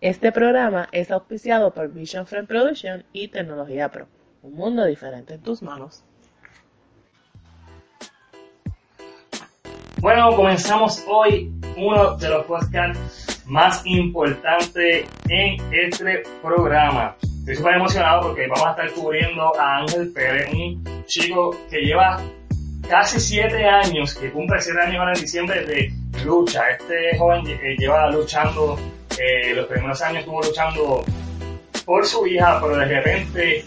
Este programa es auspiciado por Vision Frame Production y Tecnología Pro. Un mundo diferente en tus manos. Bueno, comenzamos hoy uno de los podcasts más importantes en este programa. Estoy súper emocionado porque vamos a estar cubriendo a Ángel Pérez, un chico que lleva casi siete años, que cumple siete años ahora en diciembre de lucha. Este joven eh, lleva luchando, los primeros años estuvo luchando por su hija, pero de repente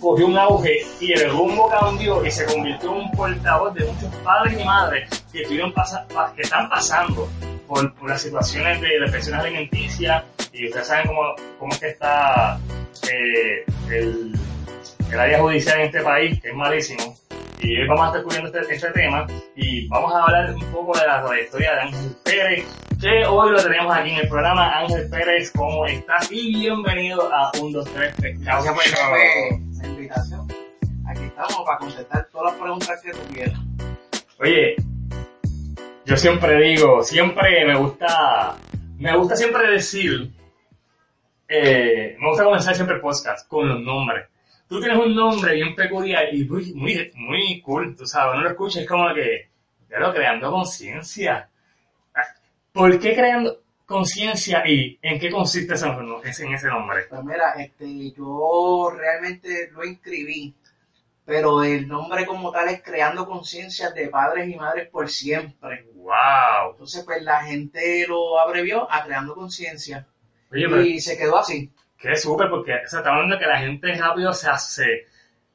cogió un auge y el rumbo cambió y se convirtió en un portavoz de muchos padres y madres que, estuvieron que están pasando por, las situaciones de depresión alimenticia y ustedes saben cómo, cómo es que está eh, el, el área judicial en este país, que es malísimo. Y hoy vamos a estar cubriendo este, este, tema y vamos a hablar un poco de la trayectoria de Ángel Pérez, que hoy lo tenemos aquí en el programa. Ángel Pérez, ¿cómo estás? Y bienvenido a 1, 2, 3 Gracias por la invitación. Aquí estamos para contestar todas las preguntas que tú quieras. Oye, yo siempre digo, siempre me gusta, me gusta siempre decir, eh, me gusta comenzar siempre el podcast con los nombres tú tienes un nombre bien peculiar y muy, muy, muy cool, tú sabes, uno lo escucha es como que, lo creando conciencia. ¿Por qué creando conciencia y en qué consiste ese, en ese nombre? Pues mira, este, yo realmente lo inscribí, pero el nombre como tal es Creando Conciencia de Padres y Madres por Siempre. ¡Wow! Entonces, pues la gente lo abrevió a Creando Conciencia. Y se quedó así que es súper porque o sea, está hablando que la gente rápido se, hace,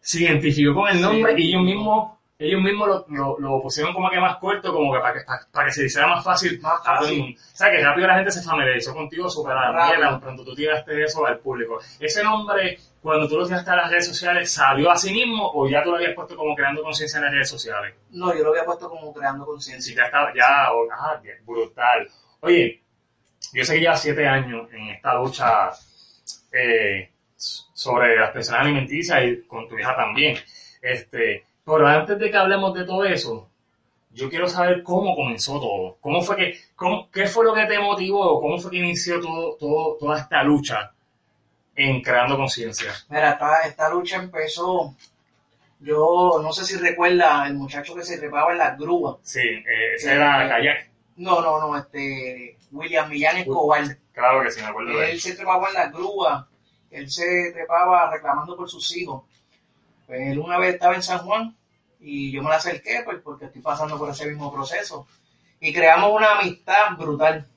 se identificó con el nombre y ellos mismos ellos mismos lo, lo, pusieron como que más corto, como que para que, para, que se hiciera más fácil, más fácil. O sea, que rápido la gente se familiarizó contigo súper a la pronto tú tiraste eso al público. Ese nombre, cuando tú lo tiraste a las redes sociales, ¿salió a sí mismo o ya tú lo habías puesto como creando conciencia en las redes sociales? No, yo lo había puesto como creando conciencia. Sí, ya estaba, ya, ah, brutal. Oye, yo sé que llevas siete años en esta lucha eh, sobre las pensiones alimenticias y con tu hija también. Este, pero antes de que hablemos de todo eso, yo quiero saber cómo comenzó todo. ¿Cómo fue que, cómo, ¿Qué fue lo que te motivó? ¿Cómo fue que inició todo, todo, toda esta lucha en creando conciencia? Mira, esta, esta lucha empezó yo no sé si recuerda el muchacho que se trepaba en las grúas. Sí, eh, ese era Kayak. No, no, no, este William Millán Escobar. Claro que sí, me acuerdo de él. Él se trepaba en la grúa, él se trepaba reclamando por sus hijos. Pues él una vez estaba en San Juan y yo me la acerqué pues, porque estoy pasando por ese mismo proceso. Y creamos una amistad brutal.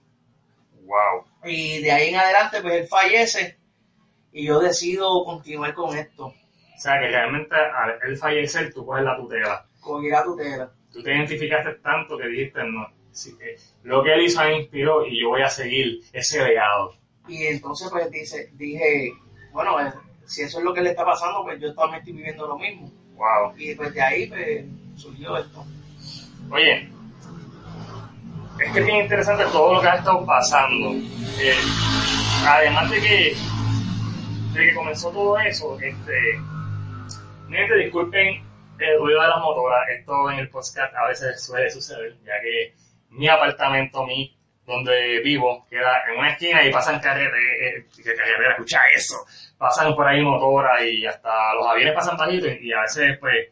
Wow. Y de ahí en adelante pues él fallece y yo decido continuar con esto. O sea que realmente al él fallecer tú coges la tutela. Cogí la tutela. Tú te identificaste tanto que dijiste no lo que él hizo me inspiró y yo voy a seguir ese legado. Y entonces pues dice, dije, bueno, eh, si eso es lo que le está pasando, pues yo también estoy viviendo lo mismo. Wow. Y pues de ahí pues, surgió esto. Oye, es que es bien interesante todo lo que ha estado pasando. Eh, además de que, de que comenzó todo eso, este, gente, disculpen el ruido de las motoras, esto en el podcast a veces suele suceder, ya que mi apartamento, mi, donde vivo, queda en una esquina y pasan carreteras, eh, carretera, escucha eso, pasan por ahí motoras y hasta los aviones pasan bajitos y a veces pues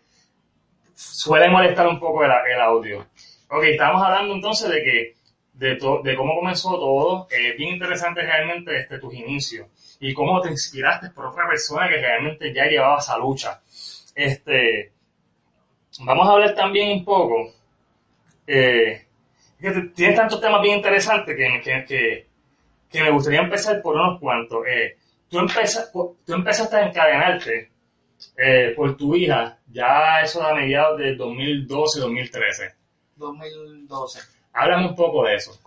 suele molestar un poco el, audio. Ok, estamos hablando entonces de que de, de cómo comenzó todo, es bien interesante realmente desde tus inicios y cómo te inspiraste por otra persona que realmente ya llevaba esa lucha. Este, vamos a hablar también un poco eh, tienes tantos temas bien interesantes que, que, que, me gustaría empezar por unos cuantos. Eh, tú, tú empezaste a encadenarte eh, por tu hija, ya eso a mediados del 2012-2013. 2012. Háblame un poco de eso.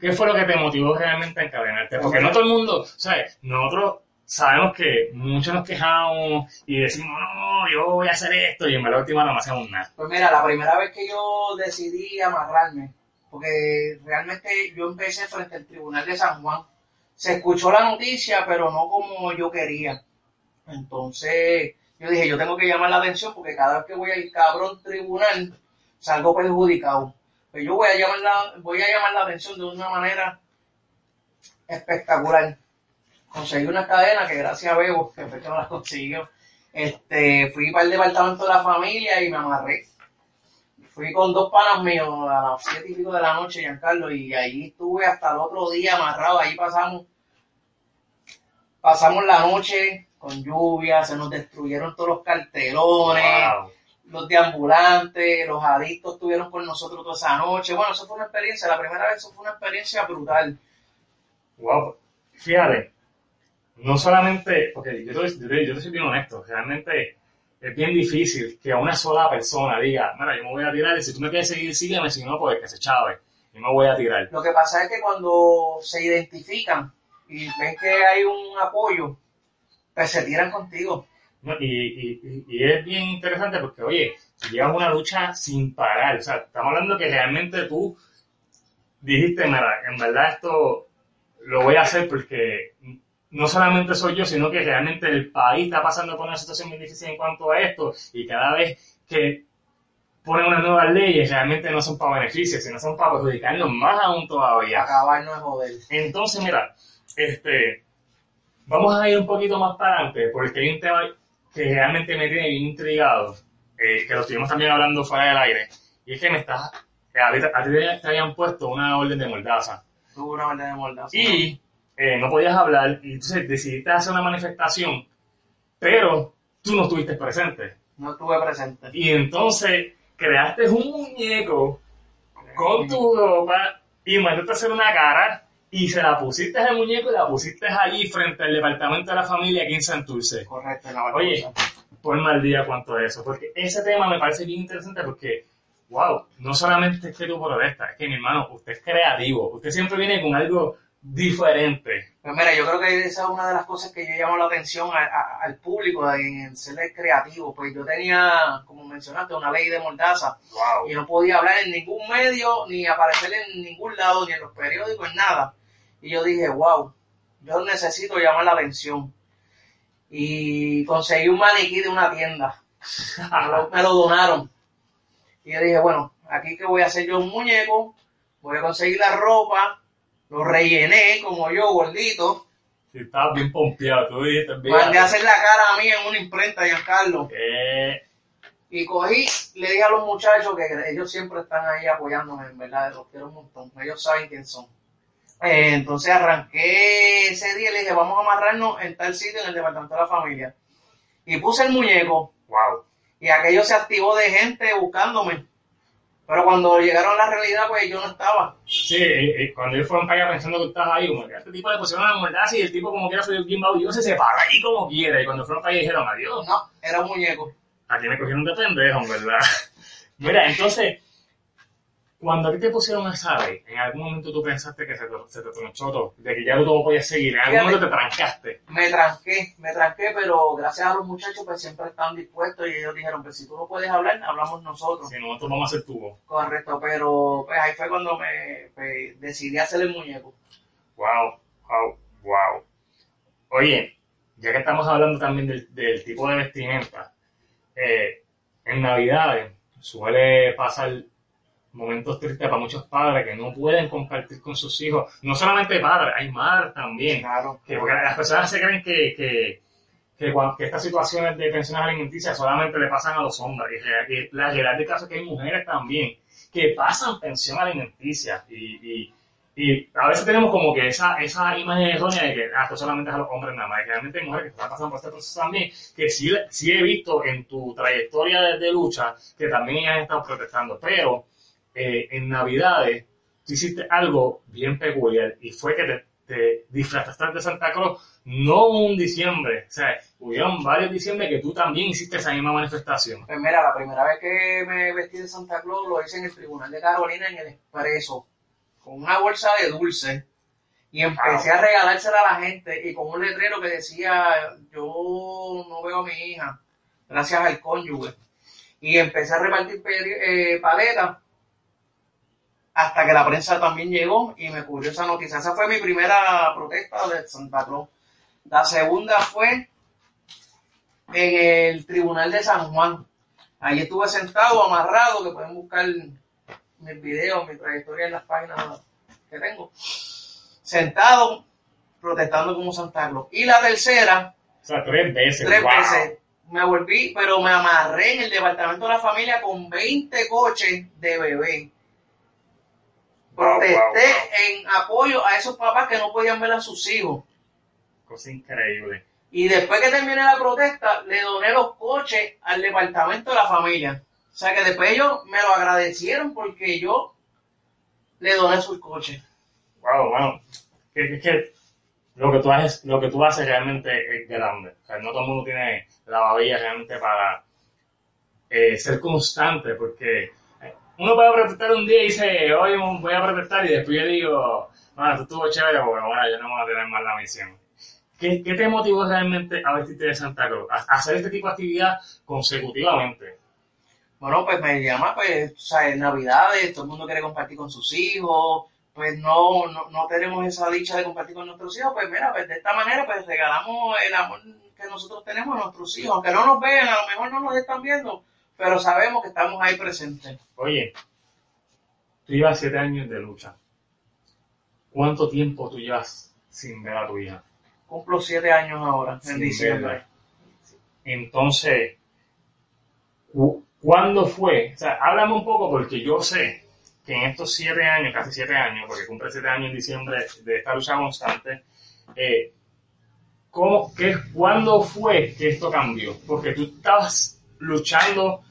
¿Qué fue lo que te motivó realmente a encadenarte? Porque no todo el mundo, ¿sabes? Nosotros sabemos que muchos nos quejamos y decimos, no, yo voy a hacer esto y en la última no hacemos nada. Pues mira, la primera vez que yo decidí amarrarme porque realmente yo empecé frente al Tribunal de San Juan. Se escuchó la noticia, pero no como yo quería. Entonces, yo dije, yo tengo que llamar la atención porque cada vez que voy al cabrón tribunal, salgo perjudicado. Pues yo voy a llamar la, voy a llamar la atención de una manera espectacular. Conseguí una cadena que gracias a Bebo, que fue que me las consiguió, este, fui para el departamento de la familia y me amarré. Fui con dos panas míos a las siete y pico de la noche, Giancarlo, y ahí estuve hasta el otro día amarrado. Ahí pasamos, pasamos la noche con lluvia, se nos destruyeron todos los cartelones, Wow. los de ambulantes, los adictos estuvieron con nosotros toda esa noche. Bueno, eso fue una experiencia, la primera vez eso fue una experiencia brutal. Wow. Fíjate, no solamente, porque yo te, yo te- yo te soy bien honesto, realmente es bien difícil que una sola persona diga, mira, yo me voy a tirar y si tú me quieres seguir, sígueme, si no, pues que se chave, yo me voy a tirar. Lo que pasa es que cuando se identifican y ven que hay un apoyo, pues se tiran contigo. ¿no? Y, y- y- y es bien interesante porque, oye, llevas una lucha sin parar. O sea, estamos hablando que realmente tú dijiste, mira, en verdad esto lo voy a hacer porque no solamente soy yo, sino que realmente el país está pasando por una situación muy difícil en cuanto a esto y cada vez que ponen unas nuevas leyes realmente no son para beneficios, sino son para perjudicarnos más aún todavía. Acabar no es joder. Entonces, mira, este, vamos a ir un poquito más para adelante, porque hay un tema que realmente me tiene bien intrigado, eh, que lo estuvimos también hablando fuera del aire, y es que me estás, a ti ti te habían puesto una orden de mordaza, Tuve una orden de mordaza. y eh, no podías hablar, y entonces decidiste hacer una manifestación, pero tú no estuviste presente. No estuve presente. Y entonces creaste un muñeco con tu ropa y mandaste a hacer una cara y se la pusiste al muñeco y la pusiste allí frente al departamento de la familia aquí en Santurce. Correcto, la Oye, Barbosa. por mal día cuanto a eso, porque ese tema me parece bien interesante porque, wow, no solamente es que tú protestas, es que mi hermano, usted es creativo, usted siempre viene con algo diferente. Pues mira, yo creo que esa es una de las cosas que yo llamo la atención a- a- al público en ser creativo. Pues yo tenía, como mencionaste, una ley de mordaza Wow. y no podía hablar en ningún medio, ni aparecer en ningún lado, ni en los periódicos, en nada. Y yo dije, wow, yo necesito llamar la atención. Y conseguí un maniquí de una tienda. Me lo, me lo donaron. Y yo dije, bueno, aquí que voy a hacer yo un muñeco, voy a conseguir la ropa, lo rellené como yo, gordito, Si estabas bien pompeado, tú dijiste, mandé a "Fíjate, hacer la cara a mí en una imprenta, Giancarlo. eh, Y cogí, le dije a los muchachos que ellos siempre están ahí apoyándome, en verdad, los quiero un montón, ellos saben quién son. Eh, entonces arranqué ese día y le dije, vamos a amarrarnos en tal sitio en el departamento de la familia. Y puse el muñeco wow. y aquello se activó de gente buscándome. Pero cuando llegaron a la realidad, pues yo no estaba. Sí, cuando ellos fueron para allá pensando que estabas ahí, como que a este tipo le pusieron la mordaza y el tipo como quiera soy bien baudilloso se para ahí como quiera. Y cuando fueron para allá dijeron adiós. No, era un muñeco. Aquí me cogieron de pendejo, en verdad. Mira, entonces, cuando a ti te pusieron esa ley, en algún momento tú pensaste que se te, se te tronchó todo, de que ya no todo podías seguir, en algún Fíjate. momento te trancaste. Me tranqué, me tranqué, pero gracias a los muchachos pues siempre estaban dispuestos y ellos dijeron, pues si tú no puedes hablar, hablamos nosotros. Si nosotros vamos a hacer tubo. Correcto, pero pues ahí fue cuando me pues, decidí hacer el muñeco. Wow, wow, wow. Oye, ya que estamos hablando también del, del tipo de vestimenta, eh, en Navidades suele pasar momentos tristes para muchos padres que no pueden compartir con sus hijos. No solamente padres, hay madres también. Claro. Que porque las personas se creen que, que, que, que estas situaciones de pensiones alimenticias solamente le pasan a los hombres. Y la realidad del caso es que hay mujeres también que pasan pensión alimenticia. Y, y, y a veces tenemos como que esa, esa imagen errónea de que ah, esto solamente es a los hombres nada más. Y realmente hay mujeres que están pasando por este proceso también, que sí, sí he visto en tu trayectoria de, de lucha que también ellas han estado protestando. Pero eh, en Navidades tú hiciste algo bien peculiar y fue que te, te disfrazaste de Santa Claus, no un diciembre, o sea, hubieron varios diciembre que tú también hiciste esa misma manifestación. Pues mira, la primera vez que me vestí de Santa Claus lo hice en el Tribunal de Carolina en el Expreso, con una bolsa de dulce. Y empecé a regalársela a la gente y con un letrero que decía, yo no veo a mi hija, gracias al cónyuge. Y empecé a repartir eh, paletas hasta que la prensa también llegó y me cubrió esa noticia. Esa fue mi primera protesta de Santa Claus. La segunda fue en el Tribunal de San Juan. Allí estuve sentado, amarrado, que pueden buscar mis videos, mi trayectoria en las páginas que tengo. Sentado, protestando como Santa Claus. Y la tercera, O sea, tres veces. tres wow. veces, me volví, pero me amarré en el departamento de la familia con 20 coches de bebé. Wow, Protesté wow, wow. en apoyo a esos papás que no podían ver a sus hijos. Cosa increíble. Y después que terminé la protesta, le doné los coches al departamento de la familia. O sea que después ellos me lo agradecieron porque yo le doné sus coches. Wow, bueno. Que, que, lo que tú haces, lo que tú haces realmente es grande. O sea, no todo el mundo tiene la babilla realmente para eh, ser constante, porque uno puede protestar un día y dice, hoy voy a protestar, y después yo digo, bueno, esto estuvo chévere, porque bueno, yo no voy a tener más la misión. ¿Qué, ¿Qué te motivó realmente a vestirte de Santa Cruz? A hacer este tipo de actividad consecutivamente. Bueno, pues me llama, pues, o sea, en Navidades, todo el mundo quiere compartir con sus hijos, pues no, no, no tenemos esa dicha de compartir con nuestros hijos, pues mira, pues de esta manera, pues regalamos el amor que nosotros tenemos a nuestros hijos, aunque no nos vean, a lo mejor no nos están viendo, pero sabemos que estamos ahí presentes. Oye, tú llevas siete años de lucha. ¿Cuánto tiempo tú llevas sin ver a tu hija? Cumplo siete años ahora, en diciembre. verla. Entonces, cu- ¿cuándo fue? O sea, háblame un poco porque yo sé que en estos siete años, casi siete años, porque cumple siete años en diciembre de esta lucha constante, eh, ¿cómo, qué, ¿cuándo fue que esto cambió? Porque tú estabas luchando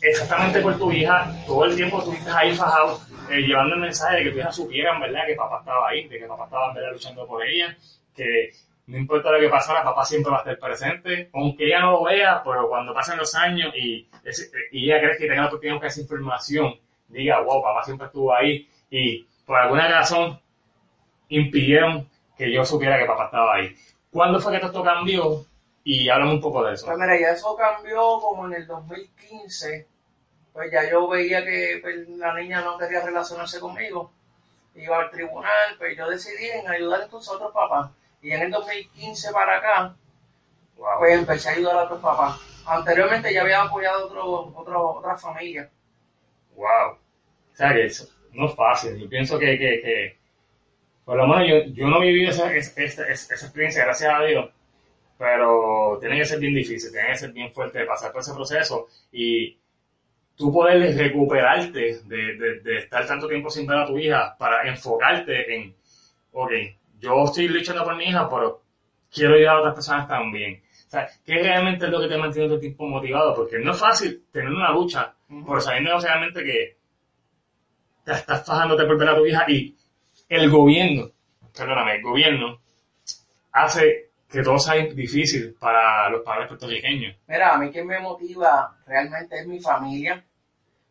exactamente por tu hija, todo el tiempo estuviste ahí fajado, eh, llevando el mensaje de que tu hija supieran, ¿verdad?, que papá estaba ahí, de que papá estaba, ¿verdad?, luchando por ella, que no importa lo que pasara, papá siempre va a estar presente, aunque ella no lo vea, pero cuando pasen los años y, y ella cree que tenga la oportunidad con esa información, diga, wow, papá siempre estuvo ahí, y por alguna razón impidieron que yo supiera que papá estaba ahí. ¿Cuándo fue que todo esto cambió? Y háblame un poco de eso. Pues mira, ya eso cambió como en el 2015. Pues ya yo veía que pues, la niña no quería relacionarse conmigo. Iba al tribunal, pues yo decidí en ayudar entonces a otros papás. Y en el 2015 para acá, Wow. pues empecé a ayudar a otros papás. Anteriormente ya había apoyado a otro, otro, otras familias. Wow. O sea que eso no es fácil. Yo pienso que, que, que por lo menos yo, yo no he vivido esa, esa, esa- esa experiencia, gracias a Dios, pero tiene que ser bien difícil, tiene que ser bien fuerte de pasar por ese proceso y tú poder recuperarte de, de, de estar tanto tiempo sin ver a tu hija para enfocarte en, ok, yo estoy luchando por mi hija, pero quiero ayudar a otras personas también. O sea, ¿qué realmente es lo que te mantiene todo el tiempo motivado? Porque no es fácil tener una lucha, Ujú. pero sabiendo realmente que te estás fajándote por ver a tu hija y el gobierno, perdóname, el gobierno hace que todo sea difícil para los padres puertorriqueños. Mira, a mí quien me motiva realmente es mi familia.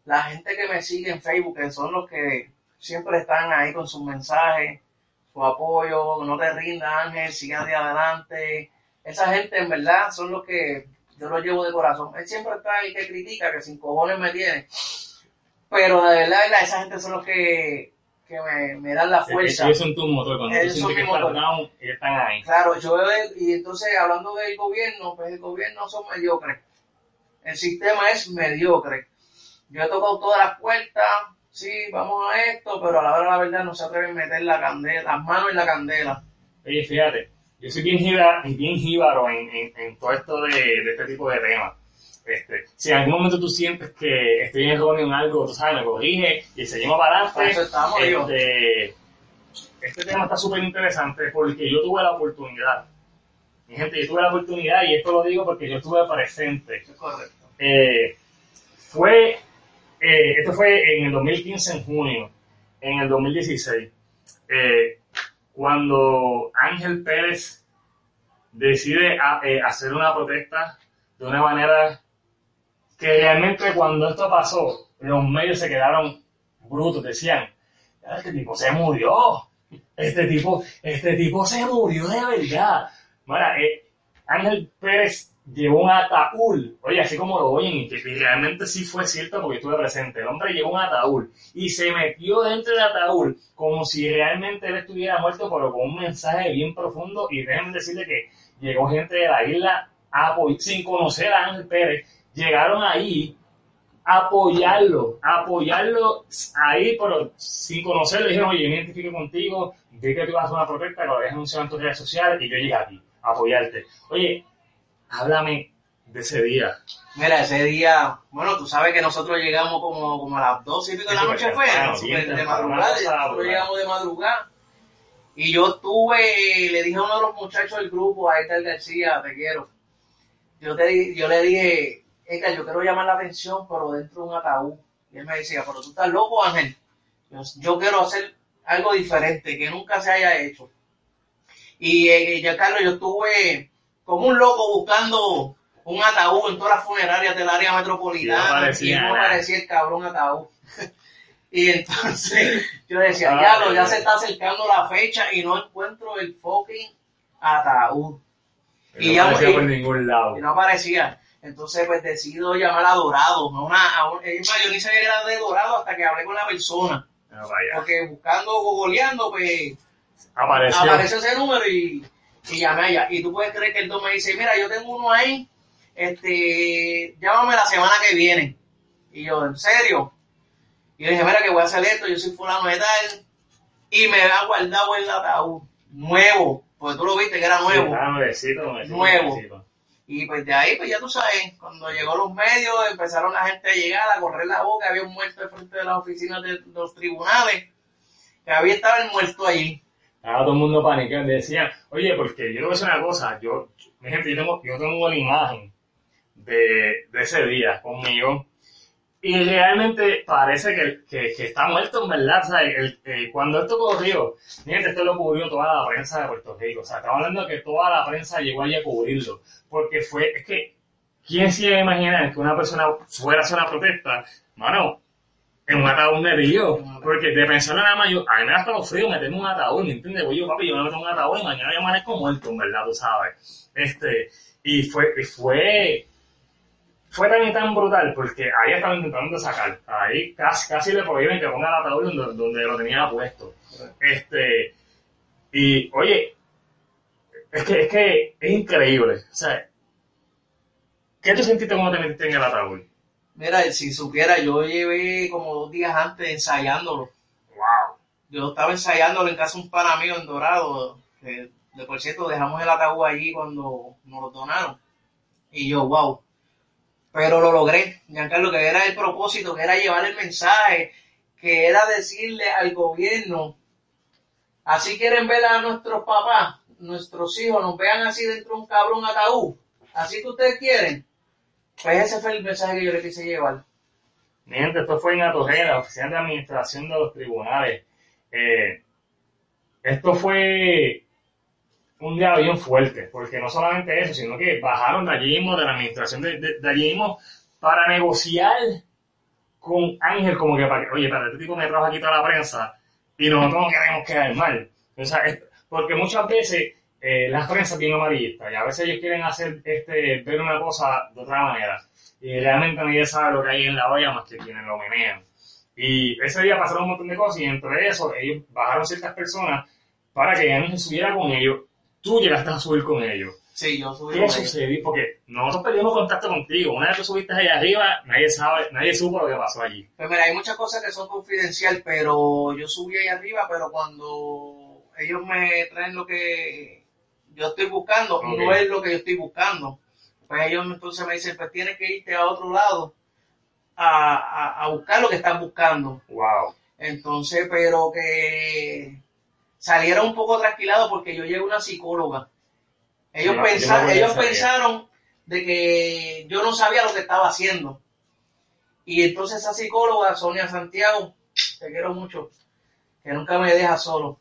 La gente que me sigue en Facebook, que son los que siempre están ahí con sus mensajes, su apoyo, no te rindas Ángel, sigue hacia adelante. Esa gente en verdad son los que yo los llevo de corazón. Él siempre está el que critica, que sin cojones me tiene. Pero de verdad, esa gente son los que, que me, me dan la fuerza. Ellos son tu motor, cuando tú son sientes que motor. down, ellos están ahí. Claro, yo he- y entonces hablando del gobierno, pues el gobierno son mediocres. El sistema es mediocre. Yo he tocado todas las puertas, sí, vamos a esto, pero a la hora de la verdad no se atreven a meter la candela, las manos en la candela. Oye, fíjate, yo soy bien, jíbaro, bien jíbaro en, en, en todo esto de, de este tipo de temas. Este, si en algún momento tú sientes que estoy en erróneo en algo, tú sabes, me corrige y seguimos para adelante. Este, este tema está súper interesante porque yo tuve la oportunidad. Mi gente, yo tuve la oportunidad y esto lo digo porque yo estuve presente. Correcto. Eh, fue, eh, esto fue en el 2015, en junio, en el 2016, eh, cuando Ángel Pérez decide a- eh, hacer una protesta de una manera que realmente cuando esto pasó, los medios se quedaron brutos, decían, "Ah, este tipo se murió, este tipo, este tipo se murió de verdad. Mira, eh, Ángel Pérez llevó un ataúd, oye, así como lo oyen, y realmente sí fue cierto porque estuve presente. El hombre llevó un ataúd y se metió dentro del ataúd como si realmente él estuviera muerto, pero con un mensaje bien profundo. Y déjenme decirle que llegó gente de la isla a sin conocer a Ángel Pérez, llegaron ahí apoyarlo, apoyarlo ahí, pero sin conocerlo, dijeron, oye, me identifico contigo, vi que tú vas a hacer una protesta, que lo habías anunciado en tus redes sociales y yo llegué aquí a apoyarte. Oye, háblame de ese día. Mira, ese día, bueno, tú sabes que nosotros llegamos como, como a las 12 y pico de la noche, fue, bien de madrugada, nosotros llegamos de madrugada. Y yo estuve, le dije a uno de los muchachos del grupo, a Edgar García, te quiero. Yo, te, yo le dije, Edgar, yo quiero llamar la atención, pero dentro de un ataúd. Y él me decía, pero tú estás loco, Ángel. Yo, yo quiero hacer algo diferente, que nunca se haya hecho. Y eh, ya, Carlos, yo estuve como un loco buscando un ataúd en todas las funerarias del área Y no metropolitana. Y no nada. aparecía el cabrón ataúd. y entonces yo decía, Ay, ya, lo, ya se está acercando la fecha y no encuentro el fucking ataúd. Y no ya- aparecía y- por ningún lado. Y no aparecía. Entonces, pues decido llamar a Dorado. A una, a un- es más, yo ni sabía que era de Dorado hasta que hablé con la persona. Vaya. Porque buscando, googleando, pues Apareció. apareció ese número y, y llamé allá. Y tú puedes creer que el don me dice, mira, yo tengo uno ahí, este, llámame la semana que viene. Y yo, ¿en serio? Y le dije, mira, que voy a hacer esto, yo soy fulano de tal. Y me ha guardado el ataúd nuevo, porque tú lo viste que era nuevo. Ah, Nuevo. Y pues de ahí, pues ya tú sabes, cuando llegó los medios, empezaron la gente a llegar, a correr la boca, había un muerto de frente de las oficinas de los tribunales, que había estado el muerto allí. Estaba todo el mundo panicando. Decían, oye, porque yo te voy a decir una cosa. Yo, mi gente, yo tengo, yo tengo la imagen de, de ese día conmigo. Y realmente parece que, que, que está muerto en verdad. O sea, el- el- cuando esto ocurrió, mi gente, esto lo cubrió toda la prensa de Puerto Rico. O sea, estamos hablando de que toda la prensa llegó allí a cubrirlo. Porque fue, es que, ¿quién se iba a imaginar que una persona fuera a hacer una protesta? Mano, en un ataúd metido. Porque de pensarlo nada más, yo, a mí me da hasta los fríos meterme un ataúd, ¿me entiendes? Oye, papi, yo me meto en un ataúd y mañana yo amanezco muerto, en verdad, tú sabes. Este, y fue, y fue, fue tan y tan brutal porque ahí estaban intentando sacar. Ahí casi, casi le prohíben que ponga el ataúd donde, donde lo tenía puesto. Este, y oye, es que, es que es increíble. O sea, ¿qué tú sentiste cuando te metiste en el ataúd? Mira, si supiera, yo llevé como dos días antes ensayándolo. Wow. Yo estaba ensayándolo en casa de un pana mío en Dorado. Que, de por cierto, dejamos el ataúd allí cuando nos lo donaron. Y yo, wow. Pero lo logré, Giancarlo, que era el propósito, que era llevar el mensaje, que era decirle al gobierno, así quieren ver a nuestros papás, nuestros hijos, nos vean así dentro de un cabrón ataúd. Así que ustedes quieren. Pues ese fue el mensaje que yo le quise llevar. Mi gente, esto fue en Atojé, la oficina de administración de los tribunales. Eh, esto fue un día bien fuerte, porque no solamente eso, sino que bajaron de allí mismo, de la administración de, de- de allí mismo, para negociar con Ángel, como que, para que, oye, para este tipo me trajo aquí toda la prensa y nosotros no queremos quedar mal. O sea, es- porque muchas veces eh, las prensas bien amarillistas y a veces ellos quieren hacer este ver una cosa de otra manera y realmente nadie sabe lo que hay en la olla más que quienes lo menean. Y ese día pasaron un montón de cosas y entre eso ellos bajaron ciertas personas para que Ángel subiera con ellos. Tú llegaste a subir con ellos. Sí, yo subí ¿Qué sucedió? Porque nosotros perdimos contacto contigo. Una vez tú subiste allá arriba, nadie sabe, nadie supo lo que pasó allí. Pues mira, hay muchas cosas que son confidencial, pero yo subí ahí arriba, pero cuando ellos me traen lo que yo estoy buscando, no es lo que yo estoy buscando. Pues ellos entonces me dicen, pues tienes que irte a otro lado a, a, a buscar lo que estás buscando. Wow. Entonces, pero que salieron un poco tranquilados porque yo llevo una psicóloga. Ellos, Yo no- yo pensa- no voy a ellos pensaron de que yo no sabía lo que estaba haciendo. Y entonces esa psicóloga, Sonia Santiago, te quiero mucho, que nunca me deja solo.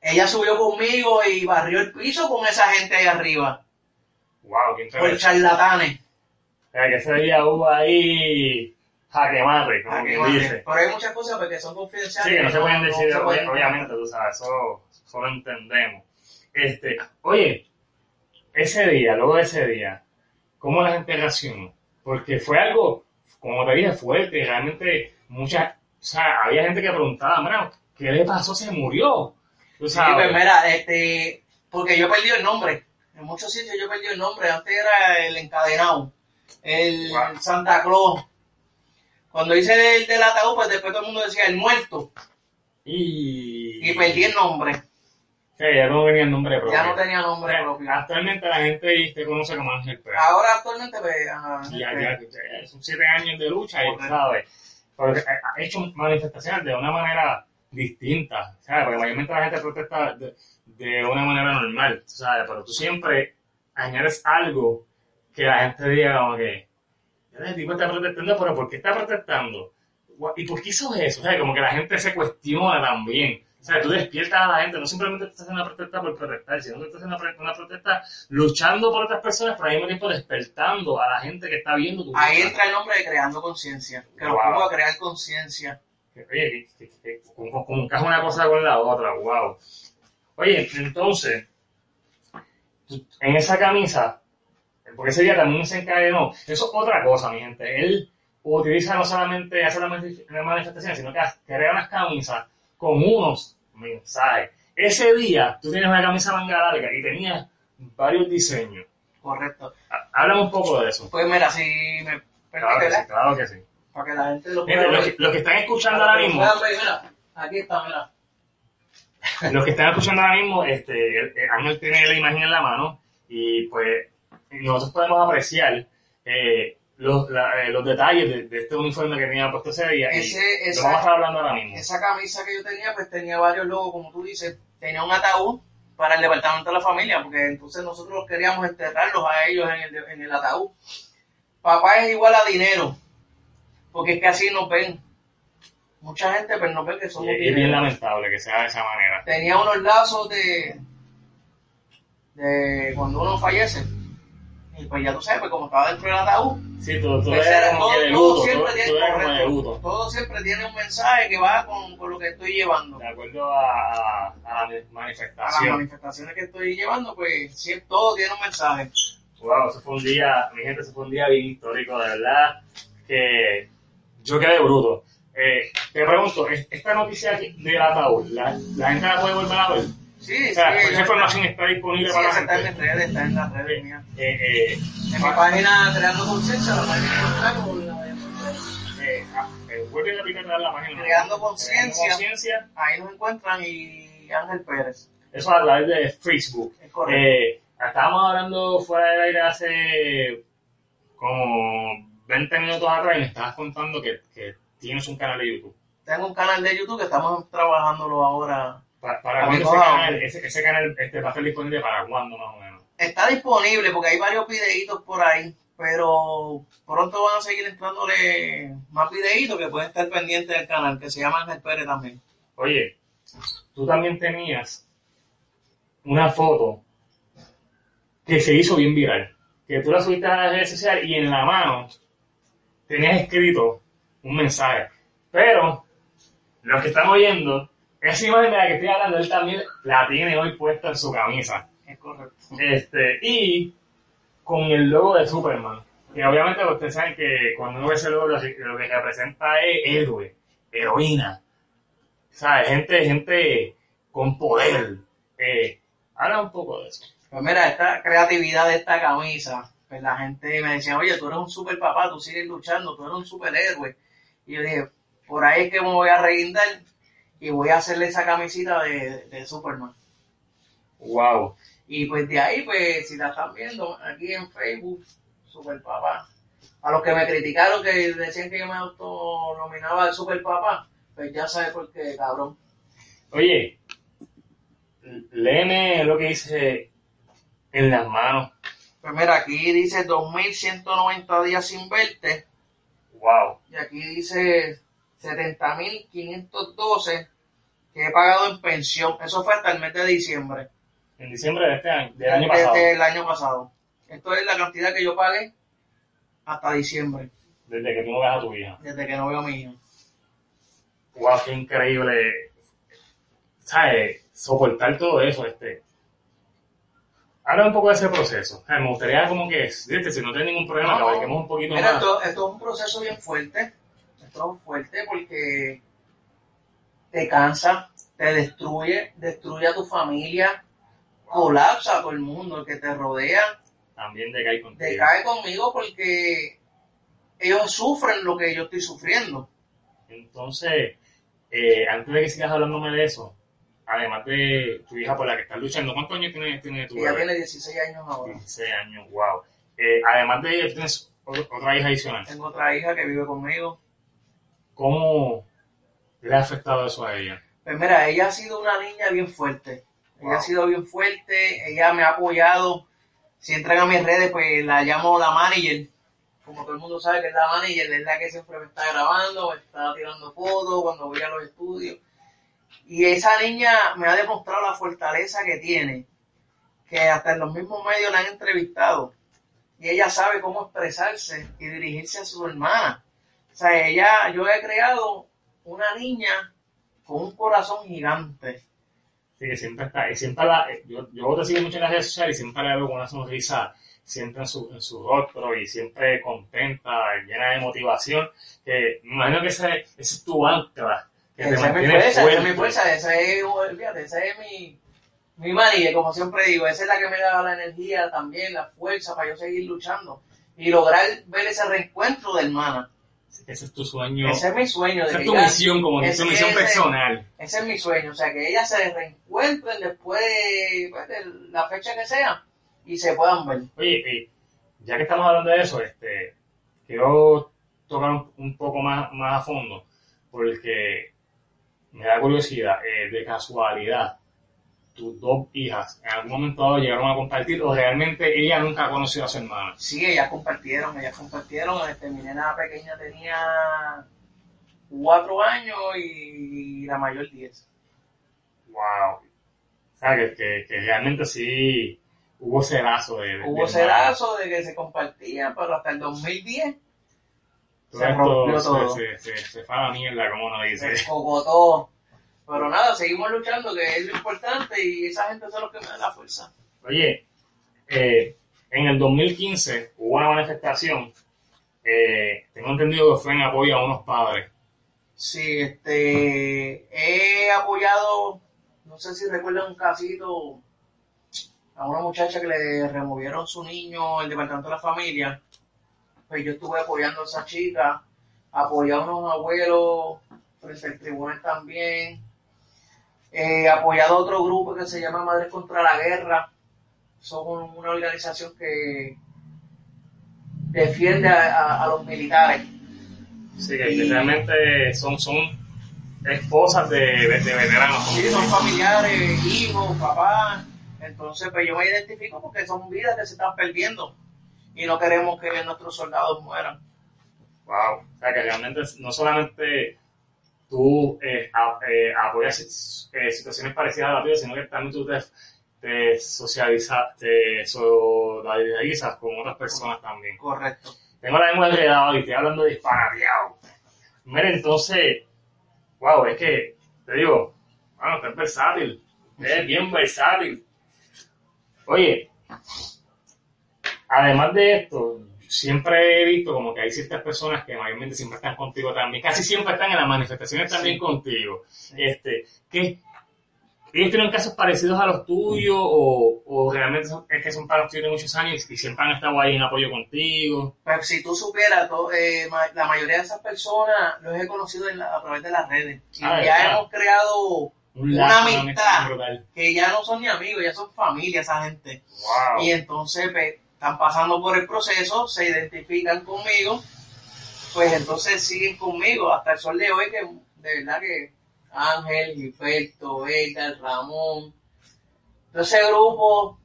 Ella subió conmigo y barrió el piso con esa gente ahí arriba, Wow, qué por charlatanes. O sea, que ese día hubo ahí jaque mate, como que quien madre. dice. Pero hay muchas cosas porque son confidenciales. Sí, que no se pueden decir, pueden- obviamente, tú sabes, eso, eso lo entendemos. Este, oye, ese día, luego de ese día, ¿cómo la gente reaccionó? Porque fue algo, como te dije, fuerte, realmente muchas, o sea, había gente que preguntaba, mira, ¿qué le pasó? Se murió. Tú Sí, sabes. pues mira, este, porque yo perdí el nombre. En muchos sitios yo perdí el nombre. Antes era el encadenado, el Wow. Santa Claus, Cuando hice el del ataúd, pues después todo el mundo decía el muerto. Y... Y perdí el nombre. Sí, ya no tenía el nombre propio. Ya no tenía nombre Bueno, propio. Actualmente la gente te conoce como Ángel Pérez. Ahora actualmente, pues, ajá, ya, ya, ya son siete años de lucha y sabes porque ha hecho manifestaciones de una manera distinta sabes porque mayormente la gente protesta de, de una manera normal sabes pero tú siempre añades algo que la gente diga como que "Ya, el tipo está protestando pero ¿por qué está protestando? ¿y por qué hizo eso? ¿sabes? como que la gente se cuestiona también o sea, tú despiertas a la gente, no simplemente estás haciendo una protesta por protestar, sino que estás haciendo una, una protesta luchando por otras personas, pero al mismo tiempo despertando a la gente que está viendo tu Ahí entra el nombre de creando conciencia. Que lo Wow. pongo a crear conciencia. Oye, que- que- que- como, como encaja una cosa con la otra, wow. Oye, entonces, en esa camisa, porque ese día también se encadenó, eso es otra cosa, mi gente. Él utiliza no solamente hacer la manif- la manifestación, sino que crea unas camisas con unos mensajes. Ese día, tú tienes una camisa manga larga y tenías varios diseños. Correcto. Há- Háblame un poco de eso. Pues mira, si me Claro que sí, claro que sí. para que la gente lo pueda ver. que, los que están escuchando ahora mismo, ver, mira, aquí está, mira. los que están escuchando ahora mismo, este, Ángel tiene la imagen en la mano y pues nosotros podemos apreciar eh, los, la- eh, los detalles de, de este uniforme que tenía puesto ese día y Ese- lo esa- vamos a estar hablando ahora mismo. Esa camisa que yo tenía, pues tenía varios logos, como tú dices. Tenía un ataúd para el departamento de la familia, porque entonces nosotros queríamos enterrarlos a ellos en el, en el ataúd. Papá es igual a dinero, porque es que así nos ven. Mucha gente pues nos ve que Y somos es bien lamentable que sea de esa manera. Tenía unos lazos de, de cuando uno fallece. Y pues ya tú sabes, pues como estaba dentro del ataúd, Sí, pues, que de todo, todo siempre tiene todo correcto, siempre tiene un mensaje que va con, con lo que estoy llevando. De acuerdo a, a- la a las manifestaciones que estoy llevando, pues sí, todo tiene un mensaje. Wow, eso fue un día, mi gente, eso fue un día bien histórico, de verdad, que yo quedé bruto. Eh, te pregunto, ¿es- esta noticia aquí del ataúd, ¿la, la gente la puede volver a ver? Sí, O sea, sí, esa información está disponible sí, para la en gente. mis redes, está en las redes mías. Eh, eh, En mi página Creando Conciencia, la página encontrar la eh, ah, eh, vuelve a repetir la página. Creando Conciencia. Creando Conciencia, Ahí nos encuentran y Ángel Pérez. eso a través de Facebook. Es correcto. Eh, estábamos hablando fuera del aire hace como 20 minutos atrás y me estabas contando que, que tienes un canal de YouTube. Tengo un canal de YouTube que estamos trabajándolo ahora. ¿Para, cuándo ese canal, ese, ese canal este, va a estar disponible para cuándo más o menos? Está disponible porque hay varios videitos por ahí, pero pronto van a seguir entrándole más videitos que pueden estar pendientes del canal, que se llama Ángel Pérez también. Oye, tú también tenías una foto que se hizo bien viral, que tú la subiste a las redes sociales y en la mano tenías escrito un mensaje. Pero los que están oyendo, esa imagen de la que estoy hablando, él también la tiene hoy puesta en su camisa. Es correcto. Este, y con el logo de Superman. Que obviamente ustedes saben que cuando uno ve ese logo, lo, lo que representa es héroe, heroína. ¿Sabes? Gente, gente con poder. Eh, habla un poco de eso. Pues mira, esta creatividad de esta camisa, pues la gente me decía, oye, tú eres un super papá, tú sigues luchando, tú eres un superhéroe. Y yo dije, por ahí es que me voy a reguindar y voy a hacerle esa camisita de, de Superman. Wow. Y pues de ahí, pues si la están viendo aquí en Facebook, Super Papá. A los que me criticaron que decían que yo me autonominaba de Super Papá, pues ya sabes por qué, cabrón. Oye, léeme lo que dice en las manos. Pues mira, aquí dice 2190 días sin verte. Wow. Y aquí dice 70.512 que he pagado en pensión. Eso fue hasta el mes de diciembre En diciembre de este año, del año pasado. Desde el año pasado. Esto es la cantidad que yo pagué hasta diciembre, Desde que tú no ves a tu hija. desde que no veo a mi hija. Wow, qué increíble. ¿Sabes? Soportar todo eso, este. Habla un poco de ese proceso. O sea, me gustaría como que, si no tienes ningún problema, No, que un poquito Mira, más. esto, esto es un proceso bien fuerte. Esto es fuerte porque te cansa, te destruye, destruye a tu familia, colapsa a todo el mundo, el que te rodea, También de que hay contigo. te cae conmigo porque ellos sufren lo que yo estoy sufriendo. Entonces, eh, antes de que sigas hablándome de eso, además de tu hija por la que estás luchando, ¿cuántos años tiene, tiene tu Ella bebé? tiene 16 años ahora. 16 años, wow. Eh, además de ella, tienes otra hija adicional. Tengo otra hija que vive conmigo. ¿Cómo le ha afectado eso a ella? Pues mira, ella ha sido una niña bien fuerte. Ella ha sido bien fuerte, ella me ha apoyado. Si entran a mis redes, pues la llamo la manager. Como todo el mundo sabe que es la manager, es la que siempre me está grabando, me está tirando fotos cuando voy a los estudios. Y esa niña me ha demostrado la fortaleza que tiene, que hasta en los mismos medios la han entrevistado. Y ella sabe cómo expresarse y dirigirse a su hermana. O sea, ella, yo he creado una niña con un corazón gigante. Sí, que siempre está, y siempre la, eh, yo, yo te sigo mucho en las redes sociales y siempre la veo con una sonrisa siempre en su, en su rostro y siempre contenta, llena de motivación, que me imagino que ese, ese es tu ancla, que te Esa es mi mantiene fuerza, esa es mi fuerza, esa es, fíjate, esa es mi, mi como siempre digo, esa es la que me da la energía también, la fuerza para yo seguir luchando y lograr ver ese reencuentro de hermana. Ese es tu sueño, Ese es mi sueño. De esa que es tu misión, como tu misión personal. Ese es mi sueño, o sea, que ellas se reencuentren después de, pues, de la fecha que sea y se puedan ver. Oye, y ya que estamos hablando de eso, este, quiero tocar un, un poco más, más a fondo, porque me da curiosidad, eh, de casualidad, tus dos hijas en algún momento dado llegaron a compartir o realmente ella nunca ha conocido a su hermana. Sí, ellas compartieron, ellas compartieron. Este, mi nena pequeña tenía cuatro años y la mayor diez. Wow. O sea, que, que, que realmente sí hubo ese lazo de... de- Hubo de lazo de que se compartían, pero hasta el 2010 Todo se rompió se- todo. Se, se, se fue a la mierda, como uno dice. se cogotó. Pero nada, seguimos luchando, que es lo importante y esa gente son los que me dan la fuerza. Oye, eh, en el 2015 hubo una manifestación, eh, tengo entendido que fue en apoyo a unos padres. Sí, este, he apoyado, no sé si recuerdan un casito a una muchacha que le removieron su niño el departamento de la familia. Pues yo estuve apoyando a esa chica, apoyé a unos abuelos frente al tribunal también. He apoyado a otro grupo que se llama Madres contra la Guerra. Son un- una organización que defiende a- a- a los militares. Sí, que Y- realmente son, son esposas de, de, de veteranos. Sí, son familiares, hijos, papás. Entonces, pues yo me identifico porque son vidas que se están perdiendo y no queremos que nuestros soldados mueran. Wow. O sea, que realmente no solamente tú eh, a- eh, apoyas eh, situaciones parecidas a la tuya, sino que también tú te, te socializas, te solidarizas con otras personas también. Correcto. Tengo la lengua enredada y estoy hablando disparateado. Mira, entonces, wow, es que, te digo, bueno, usted es versátil. Usted es bien versátil. Oye, además de esto, siempre he visto como que hay ciertas personas que mayormente siempre están contigo también, casi siempre están en las manifestaciones también Sí. contigo. Este, que ellos tienen casos parecidos a los tuyos o, o realmente son- es que son para los tuyos de muchos años y siempre han estado ahí en apoyo contigo. Pues si tú supieras, to- eh, la mayoría de esas personas los he conocido en la- a través de las redes. Y Ah, ya hemos creado Un una amistad que ya no son ni amigos, ya son familia esa gente. Wow. Y entonces pues, están pasando por el proceso, se identifican conmigo, pues entonces siguen conmigo hasta el sol de hoy, que de verdad que Ángel, Gilberto, Edgar, Ramón, todo ese grupo,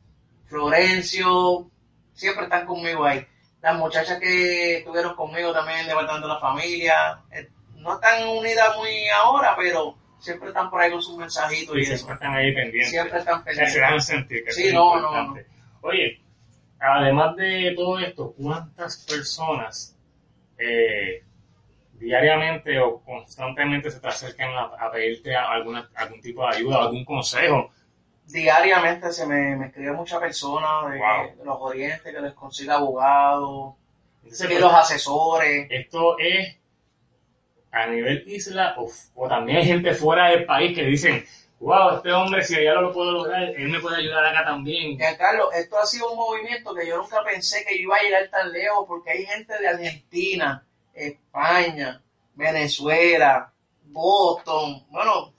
Florencio, siempre están conmigo ahí. Las muchachas que estuvieron conmigo también levantando la familia, eh, no están unidas muy ahora, pero siempre están por ahí con sus mensajitos Y y eso. siempre están ahí pendientes. Siempre están se pendientes. dan sentir que Sí, es no, no, importante. Oye, además de todo esto, ¿cuántas personas eh, diariamente o constantemente se te acercan a, a pedirte alguna, algún tipo de ayuda, algún consejo? diariamente se me, me escribe mucha persona de, Wow. de los orientes que les consiga abogados, Entonces, que pues, los asesores. esto es a nivel isla o, o también hay gente fuera del país que dicen, wow, este hombre, si allá lo puedo lograr, él me puede ayudar acá también. Giancarlo, esto ha sido un movimiento que yo nunca pensé que yo iba a llegar tan lejos porque hay gente de Argentina, España, Venezuela, Boston, bueno,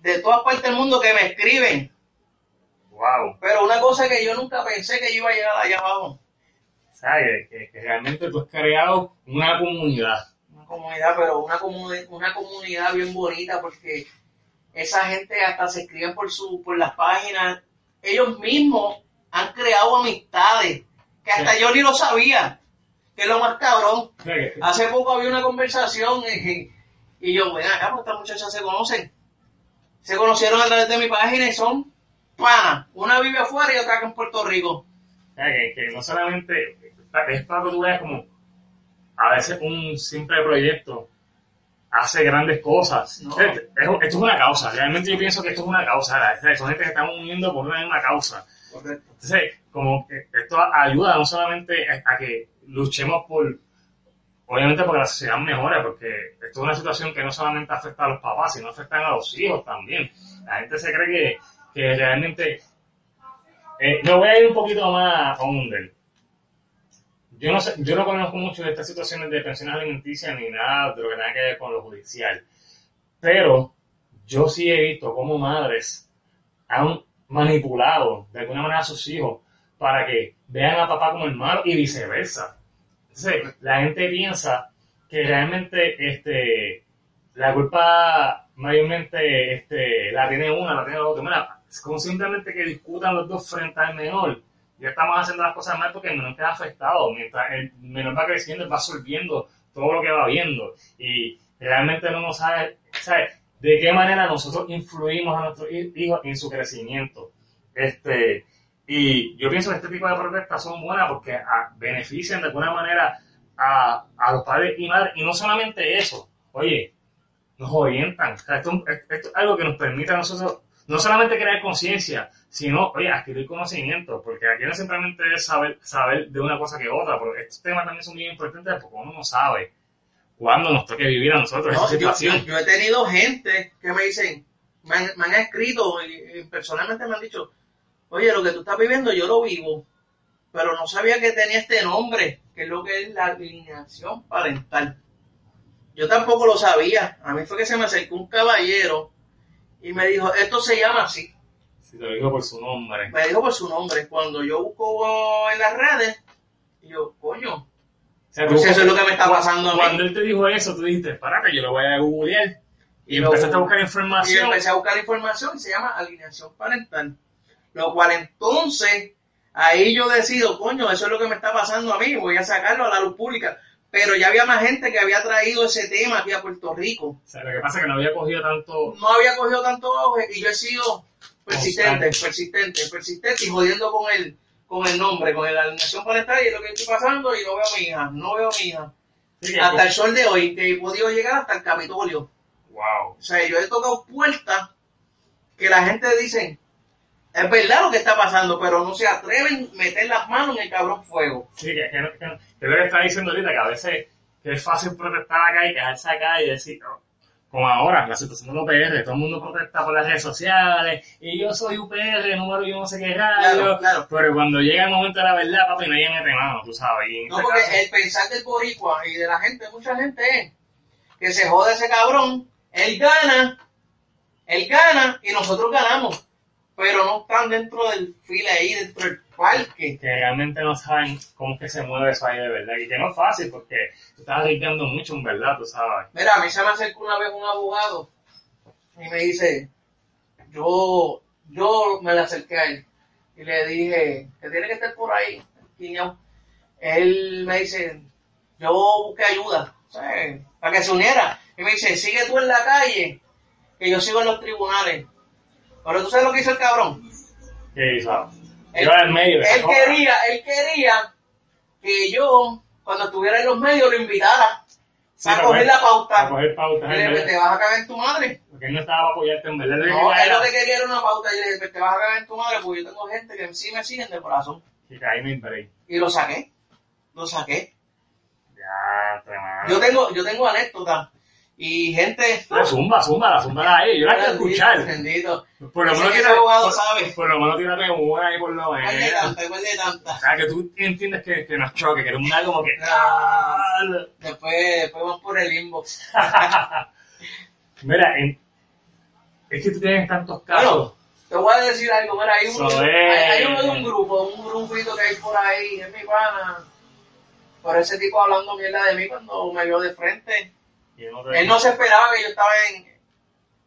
de todas partes del mundo que me escriben. Wow. Pero una cosa que yo nunca pensé que yo iba a llegar allá abajo. ¿Sabes? Que, que realmente tú has creado una comunidad. Una comunidad, pero una, comuni- una comunidad bien bonita porque esa gente hasta se escriben por, su, por las páginas. Ellos mismos han creado amistades que hasta Sí. yo ni lo sabía. Que es lo más cabrón. Hace poco había una conversación y, y yo, ven acá, pues estas muchachas se conocen. Se conocieron a través de mi página y son panas. Una vive afuera y otra acá en Puerto Rico. Que, que no solamente es para que tú veas como a veces un simple proyecto hace grandes cosas. No. Esto es una causa, realmente yo pienso que esto es una causa, son gente que estamos uniendo por una misma causa. Correcto. Entonces, como que esto ayuda no solamente a, a que luchemos por, obviamente porque la sociedad mejore, porque esto es una situación que no solamente afecta a los papás, sino afecta a los hijos también. La gente se cree que, que realmente... Eh, me voy a ir un poquito más a under. Yo no, sé, yo no conozco mucho de estas situaciones de pensiones alimenticias ni nada de lo que tenga que ver con lo judicial. Pero yo sí he visto cómo madres han manipulado de alguna manera a sus hijos para que vean a papá como el malo y viceversa. Entonces, la gente piensa que realmente este, la culpa mayormente este, la tiene una, la tiene la otra. Mira, es como simplemente que discutan los dos frente al menor. Ya estamos haciendo las cosas mal porque el menor queda afectado. Mientras el menor va creciendo, va absorbiendo todo lo que va viendo. Y realmente no nos sabe, sabe de qué manera nosotros influimos a nuestros hi- hijos en su crecimiento. Este, y yo pienso que este tipo de protestas son buenas porque ah, benefician de alguna manera a, a los padres y madres. Y no solamente eso, oye, nos orientan. O sea, esto, esto es algo que nos permite a nosotros no solamente crear conciencia, sino, oye, adquirir conocimiento, porque aquí no simplemente es saber, saber de una cosa que otra, porque estos temas también son muy importantes porque uno no sabe cuándo nos toque vivir a nosotros No, esta situación. yo- yo he tenido gente que me dicen, me han, me han escrito y, y personalmente me han dicho, oye, lo que tú estás viviendo yo lo vivo, pero no sabía que tenía este nombre, que es lo que es la alineación parental. Yo tampoco lo sabía. A mí fue que se me acercó un caballero y me dijo, esto se llama así. Si te lo digo por su nombre. Me dijo por su nombre. Cuando yo busco en las redes, y yo, coño, O sea, Pues eso es lo que me está pasando a mí. Cuando él te dijo eso, tú dijiste, párate, yo lo voy a googlear. Y, Y lo- empezaste a buscar Y información. empecé a buscar información y se llama alineación parental. Lo cual entonces, ahí yo decido, coño, eso es lo que me está pasando a mí, voy a sacarlo a la luz pública. Pero ya había más gente que había traído ese tema aquí a Puerto Rico. O sea, lo que pasa es que no había cogido tanto... No había cogido tanto auge y yo he sido persistente, Constante. persistente, persistente y jodiendo con el, con el nombre, con la alineación parental y lo que estoy pasando y no veo a mi hija, no veo a mi hija. Sí, Hasta el sol de hoy, que he podido llegar hasta el Capitolio. Wow. O sea, yo he tocado puertas que la gente dice, es verdad lo que está pasando, pero no se atreven a meter las manos en el cabrón fuego. Sí, que, que, que, que lo que está diciendo ahorita, que a veces es fácil protestar acá y quedarse acá y decir, como ahora, la situación de los UPR, todo el mundo protesta por las redes sociales, y yo soy UPR, número yo no sé qué radio, Claro, claro. pero cuando llega el momento de la verdad, papi, nadie mete mano, tú sabes. Y No, este porque caso- el pensar del boricua y de la gente, mucha gente es que se jode ese cabrón, él gana, él gana y nosotros ganamos, pero no están dentro del file ahí, dentro del parque. que realmente no saben cómo es que se mueve eso ahí de verdad, y que no es fácil porque tú estás arriesgando mucho en verdad, tú sabes. Mira, a mí se me acercó una vez un abogado y me dice, yo, yo me le acerqué a él y le dije, que tiene que estar por ahí. Él me dice, yo busqué ayuda, ¿sabes? para que se uniera. Y me dice, sigue tú en la calle, que yo sigo en los tribunales. Pero tú sabes lo que hizo el cabrón. Que, ¿sabes? Él- Yo al medio, Él quería, él quería que yo, cuando estuviera en los medios, lo invitara Sí, a coger la pauta. a coger pautas, Y le en te vas a cagar en tu madre. Porque él no estaba para apoyarte en verdad. No, él era- que quería era una pauta. Y le dije, pues te vas a cagar en tu madre porque yo tengo gente que sí me siguen de corazón. Y ahí no break. Y lo saqué. Lo saqué. Ya, te madre. Yo tengo, yo tengo anécdotas Y gente... La zumba, zumba, la zumba ahí, yo la quiero escuchar. Bendito. Por lo menos tira- abogado sabe. Por lo menos tírate una ahí por lo ¿Cuál de menos. tanta? ¿Cuál de tanta? O sea, que tú entiendes que, que nos choque, que eres una como que... Ah. Después, después vamos por el inbox. Mira, en- es que tú tienes tantos casos. Bueno, te voy a decir algo, mira, hay, un, hay, es. hay un, un grupo, un grupito que hay por ahí, es mi pana. Por ese tipo hablando mierda de mí cuando me vio de frente. Él no se esperaba que yo estaba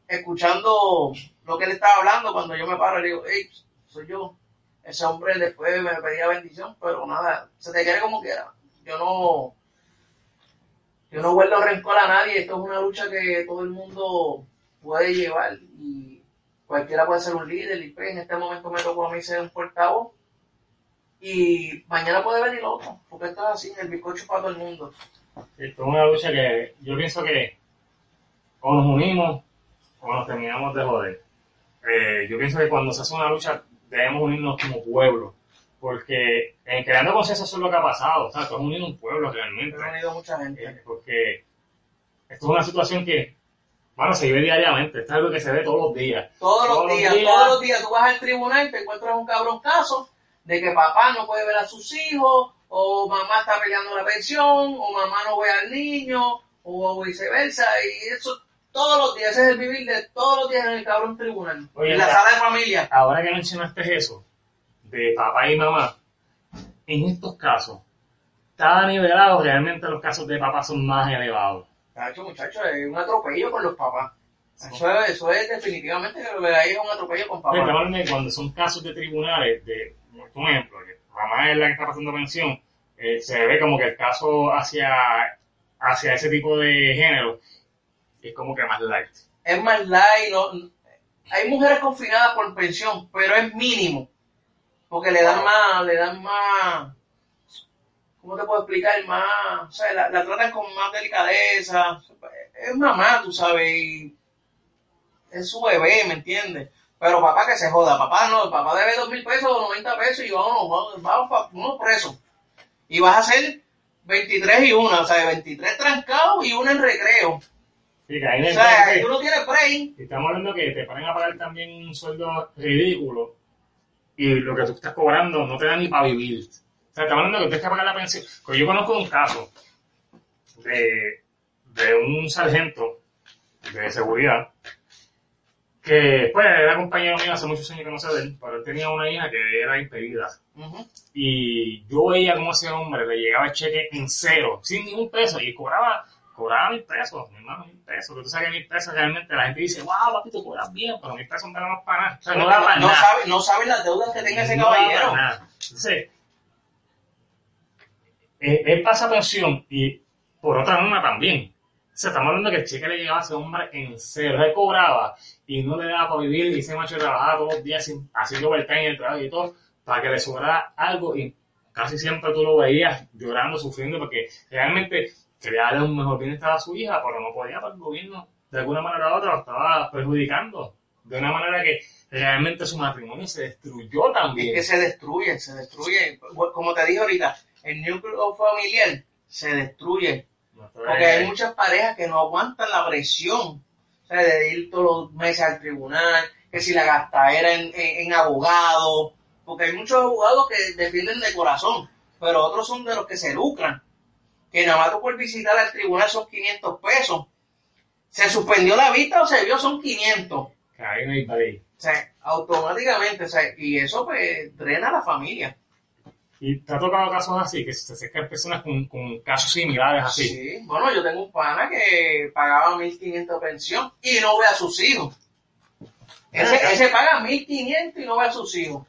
escuchando lo que él estaba hablando cuando yo me paro y le digo, hey, soy yo. Ese hombre después me pedía bendición, pero nada, se te quiere como quiera. Yo no, yo no guardo rencor a nadie, esto es una lucha que todo el mundo puede llevar y cualquiera puede ser un líder y pues, en este momento me tocó a mí ser un portavoz y mañana puede venir otro, porque esto es así, el bizcocho para todo el mundo. Esto es una lucha que yo pienso que o nos unimos o nos terminamos de joder. Eh, yo pienso que cuando se hace una lucha debemos unirnos como pueblo, porque en creando conciencia eso es lo que ha pasado, o sea, tú has unido un pueblo realmente, He venido mucha gente. Eh, porque esto es una situación que, bueno, se vive diariamente, esto es algo que se ve todos los días. Todos, Todos los los días, días. todos los días tú vas al tribunal y te encuentras un cabrón caso de que papá no puede ver a sus hijos, o mamá está peleando la pensión, o mamá no ve al niño, o viceversa, y eso todos los días, ese es el vivir de todos los días en el cabrón tribunal, Oye, en la la- sala de familia. Ahora que mencionaste eso, de papá y mamá, en estos casos, está nivelado, realmente los casos de papá son más elevados. Tacho, muchacho, es un atropello con los papás. Eso, es- eso es definitivamente que lo de ahí es un atropello con Pero papá. estamos hablando de cuando son casos de tribunales, de, por ejemplo, que mamá es la que está pasando pensión, eh, se ve como que el caso hacia, hacia ese tipo de género es como que más light. es más light, hay mujeres confinadas por pensión, pero es mínimo, porque le dan más, le dan más, ¿cómo te puedo explicar? Más, o sea, la, la tratan con más delicadeza, es mamá, tú sabes, y es su bebé, ¿me entiendes? Pero papá que se joda, papá no, papá debe dos mil pesos o 90 pesos y vámonos, vamos, vamos, vamos presos. Y vas a hacer 23 y una, o sea, 23 trancados y una en recreo. Sí, que ahí O sea, el- tú no tienes break. Estamos hablando que te ponen a pagar también un sueldo ridículo y lo que tú estás cobrando no te da ni para vivir. O sea, estamos hablando que tienes que pagar la pensión. Pues yo conozco un caso de, de un sargento de seguridad que pues era compañero mío hace muchos años que no sé de él, pero él tenía una hija que era impedida. Y yo veía cómo ese hombre le llegaba el cheque en cero, sin ningún peso, y cobraba, cobraba mil pesos, mi hermano, mil pesos. Que tú sabes que mil pesos realmente la gente dice, wow, papi, tú cobras bien, pero mil pesos no damos para nada. O sea, no da para no, nada. sabe, no sabe las deudas que tenga ese No da caballero. para nada. Entonces, eh, él pasa pensión y por otra norma también. O sea, estamos hablando que el cheque le llegaba a ese hombre en cero. Él cobraba y no le daba para vivir y ese macho trabajaba todos los días sin- haciendo overtime en el trabajo y todo para que le sobrara algo y casi siempre tú lo veías llorando, sufriendo porque realmente quería darle un mejor bienestar a su hija, pero no podía porque el gobierno de alguna manera u otra lo estaba perjudicando de una manera que realmente su matrimonio se destruyó también. Es que se destruye, se destruye. Como te dije ahorita, el núcleo familiar se destruye. Porque hay muchas parejas que no aguantan la presión. O sea, de ir todos los meses al tribunal, que si la gastadera en, en. Porque hay muchos abogados que defienden de corazón, pero otros son de los que se lucran. Que nada más tú por visitar al tribunal son 500 pesos. Se suspendió la vista o se vio son 500. Que ahí no hay break. O sea, automáticamente, o sea, y eso pues drena a la familia. Y te ha tocado casos así, que se acercan personas con, con casos similares así. Sí, bueno, yo tengo un pana que pagaba 1.500 pensión y no ve a sus hijos. Ese, ese paga 1.500 y no ve a sus hijos.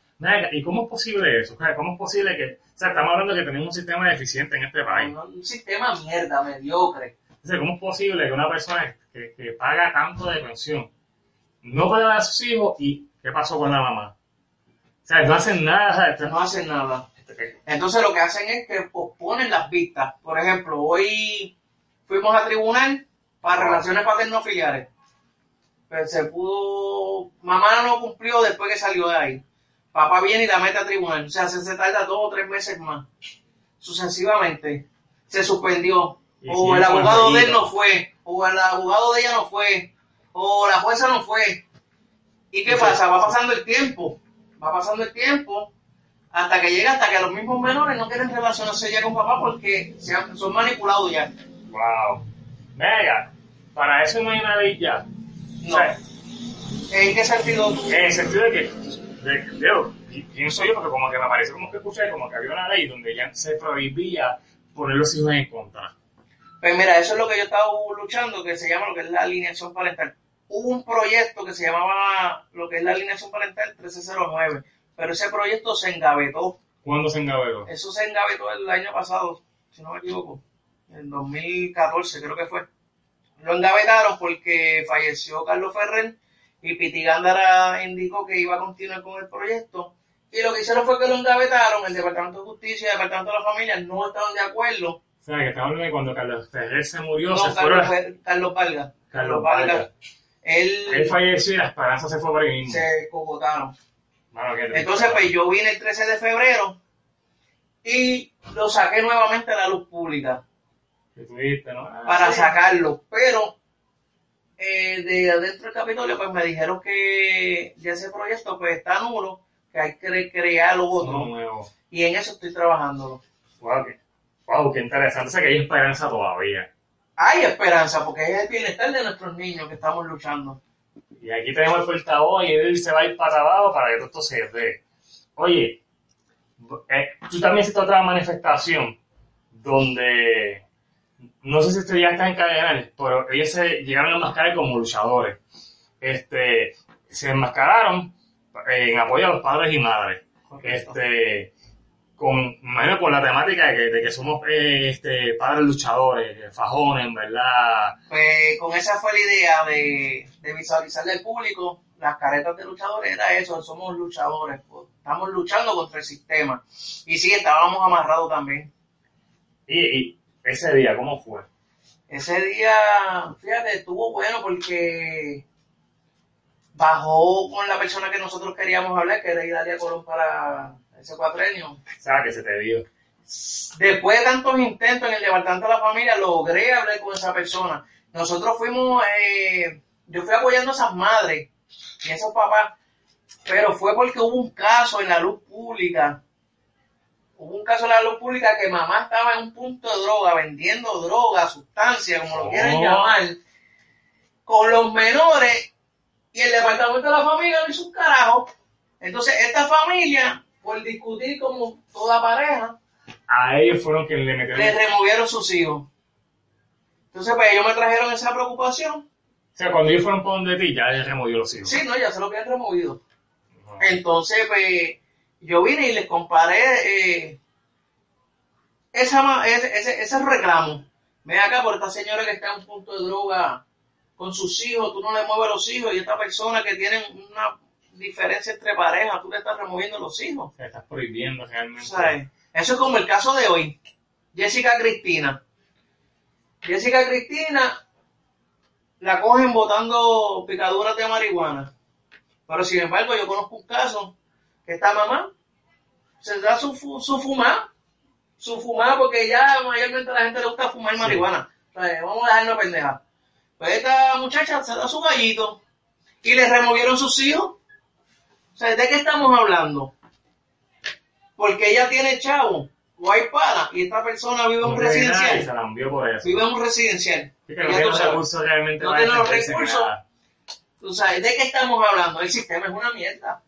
¿Y cómo es posible eso? ¿Cómo es posible que... O sea, estamos hablando de que tenemos un sistema deficiente en este país. Un sistema mierda, mediocre. O sea, ¿cómo es posible que una persona que, que paga tanto de pensión no pueda ver a sus hijos y qué pasó con la mamá? O sea, no hacen nada. o sea, No hacen nada. Entonces lo que hacen es que posponen las vistas. Por ejemplo, hoy fuimos a tribunal para relaciones paterno-filiares. Pero se pudo... Mamá no cumplió después que salió de ahí. Papá viene y la mete a tribunal. O sea, se, se tarda dos o tres meses más. Sucesivamente. Se suspendió. O el abogado de él no fue. o el abogado de ella no fue, o la jueza no fue. ¿Y qué pasa? Va pasando el tiempo, va pasando el tiempo, hasta que llega, hasta que los mismos menores no quieren relacionarse ya con papá porque se han- son manipulados ya. Wow. Venga, para eso no hay una ley ya. No. O sea, ¿En qué sentido? en el sentido de que, de, digo, pi- pienso yo, porque como que me parece como que escuché, como que había una ley donde ya se prohibía poner los hijos en contra. Pues mira, eso es lo que yo estaba luchando, que se llama lo que es la alineación parental. Hubo un proyecto que se llamaba lo que es la alineación parental 1309, pero ese proyecto se engavetó. ¿Cuándo se engavetó? Eso se engavetó el año pasado, si no me equivoco, en 2014 creo que fue. Lo engavetaron porque falleció Carlos Ferrer y Piti Gándara indicó que iba a continuar con el proyecto. Y lo que hicieron fue que lo engavetaron, el Departamento de Justicia y el Departamento de la Familia no estaban de acuerdo. O sea, que hablando de cuando Carlos Ferrer se murió, No, se. Carlos, Carlos Vargas. Carlos Vargas. Él, Él falleció y la esperanza se fue por ahí mismo. se cogotaron. Triste. Entonces, pues yo vine el 13 de febrero y lo saqué nuevamente a la luz pública. Ah, para sacarlo. Pero eh, de adentro del Capitolio, pues me dijeron que ya ese proyecto pues está nulo, que hay que cre- crear otro. nuevo. Y en eso estoy trabajando. Wow, qué, wow, qué interesante. O sea, que hay esperanza todavía. Hay esperanza, porque es el bienestar de nuestros niños que estamos luchando. Y aquí tenemos el portavoz y él se va a ir para abajo para que todo esto se dé. Oye, eh, tú también hiciste otra manifestación donde, no sé si esto ya está en cadenales, pero ellos se llegaron a enmascarar como luchadores. Este, se enmascararon en apoyo a los padres y madres. Este, con, imagino con la temática de que, de que somos eh, este, padres luchadores, fajones, ¿verdad? Pues con esa fue la idea de, de visualizarle al público las caretas de luchadores, era eso, somos luchadores, pues, estamos luchando contra el sistema. Y sí, estábamos amarrados también. Y, y ese día, ¿cómo fue? Ese día, fíjate, estuvo bueno porque bajó con la persona que nosotros queríamos hablar, que era Hilaria Colón para ese cuatrenio. Sea, que se te dio. Después de tantos intentos en el Departamento de la Familia, logré hablar con esa persona. Nosotros fuimos, eh, yo fui apoyando a esas madres y a esos papás, pero fue porque hubo un caso en la luz pública. Hubo un caso en la luz pública que mamá estaba en un punto de droga, vendiendo droga, sustancia, como lo quieran Oh. llamar, con los menores y el Departamento de la Familia no hizo un carajo. Entonces, esta familia, por discutir como toda pareja, A ellos fueron quienes le le metieron. removieron sus hijos. Entonces, pues ellos me trajeron esa preocupación. O sea, cuando ellos fueron por donde ti, ya les removió los hijos. Sí, no, ya se lo habían removido. Ajá. Entonces, pues yo vine y les comparé eh, esa, ese, ese reclamo. Ven acá por esta señora que está en un punto de droga con sus hijos, tú no le mueves los hijos, y esta persona que tiene una diferencia entre parejas, tú le estás removiendo los hijos. Sea, estás prohibiendo realmente. ¿sabes? Eso es como el caso de hoy. Jessica Cristina. Jessica Cristina la cogen botando picaduras de marihuana. Pero sin embargo, yo conozco un caso que esta mamá se da su, su fumar, su fumar, porque ya mayormente a la gente le gusta fumar Sí. marihuana. O sea, vamos a dejarnos pendeja. Pues esta muchacha se da su gallito y le removieron sus hijos. O sea, ¿de qué estamos hablando? Porque ella tiene chavo o hay para y esta persona vive en No un y se residencial. la envió por eso. Vive en un residencial. Sí, no tiene los recursos realmente No tiene los recursos. Tú sabes, ¿de qué estamos hablando? El sistema es una mierda.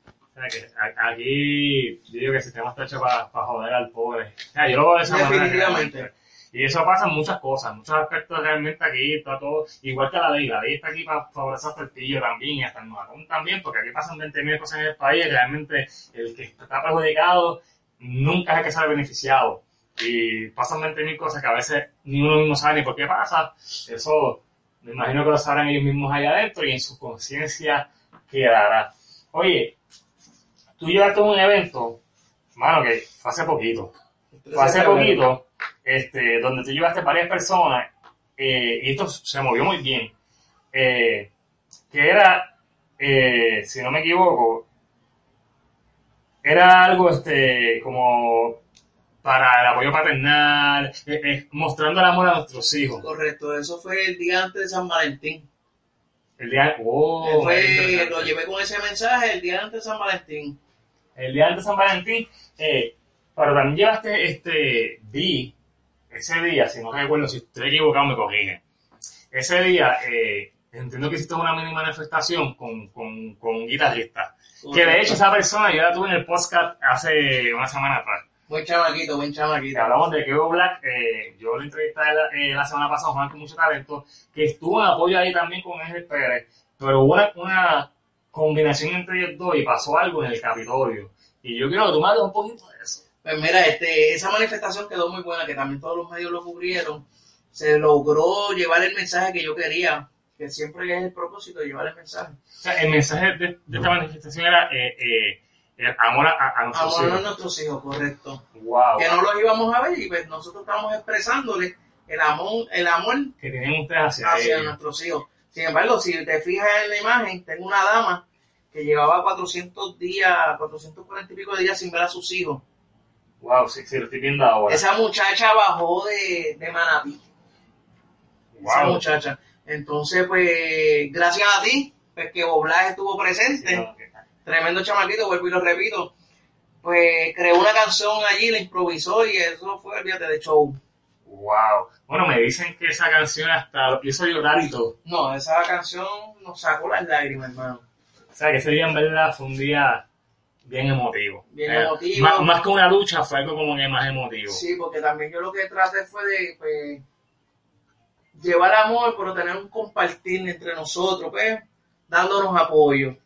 Que aquí yo digo que el sistema está hecho para, para joder al pobre. O sea, yo lo veo de esa manera. Definitivamente. realmente. Y eso pasa en muchas cosas, muchos aspectos realmente aquí está todo, igual que la ley, la ley está aquí para favorecer al pillo también y hasta el nuevacón también, porque aquí pasan 20.000 cosas en el país y realmente el que está perjudicado nunca es el que sale beneficiado. Y pasan 20.000 cosas que a veces ni uno mismo sabe ni por qué pasa. Eso me imagino que lo sabrán ellos mismos allá adentro y en su conciencia quedará. Oye, tú llevaste un evento, mano, que fue hace poquito. Fue hace poquito, este, donde tú llevaste varias personas, eh, y esto se movió muy bien, eh, que era, eh, si no me equivoco, era algo este, como para el apoyo paternal, mostrando el amor a nuestros hijos. Correcto, eso fue el día antes de San Valentín. El día, oh, fue- lo llevé con ese mensaje el día antes de San Valentín. el día antes de San Valentín, pero también llevaste este, vi, ese día, si no recuerdo, si estoy equivocado me corrigen, ese día, eh, entiendo que hiciste una mini manifestación con, con, con un guitarrista, que de hecho esa persona yo la tuve en el podcast hace una semana atrás, Buen chamaquito, buen chamaquito. hablamos de Keo Black, eh, yo lo entrevisté la, eh, la semana pasada, Juan con mucho talento, que estuvo en apoyo ahí también con Ángel Pérez, pero hubo una, una combinación entre ellos dos y pasó algo en el Capitolio. Y yo quiero que tú me hables un poquito de eso. Pues mira, este, esa manifestación quedó muy buena, que también todos los medios lo cubrieron. Se logró llevar el mensaje que yo quería, que siempre es el propósito, llevar el mensaje. O sea, el mensaje de, de esta manifestación era eh, eh, el amor a, a nuestros Amor a hijos. nuestros hijos, correcto. Wow. Que no los íbamos a ver y pues nosotros estamos expresándole el amor, el amor Que tienen ustedes hacia, hacia ellos. nuestros hijos. Sin embargo, si te fijas en la imagen, tengo una dama que llevaba 400 días, 440 y pico de días sin ver a sus hijos. Wow, sí, sí, lo estoy viendo ahora. Esa muchacha bajó de, de Manatí. Esa wow. muchacha. Entonces, pues, gracias a ti, pues que Boblaje estuvo presente, tremendo chamaquito, vuelvo y lo repito, pues creó una canción allí, la improvisó y eso fue el día de show. Wow. Bueno, me dicen que esa canción hasta lo hizo llorar y todo. No, esa canción nos sacó las lágrimas, hermano. O sea, que ese día en verdad fue un día bien emotivo. Bien Eh, emotivo. Más, más que una lucha, fue algo como que más emotivo. Sí, porque también yo lo que traté fue de pues, llevar amor, pero tener un compartir entre nosotros, pues, dándonos apoyo.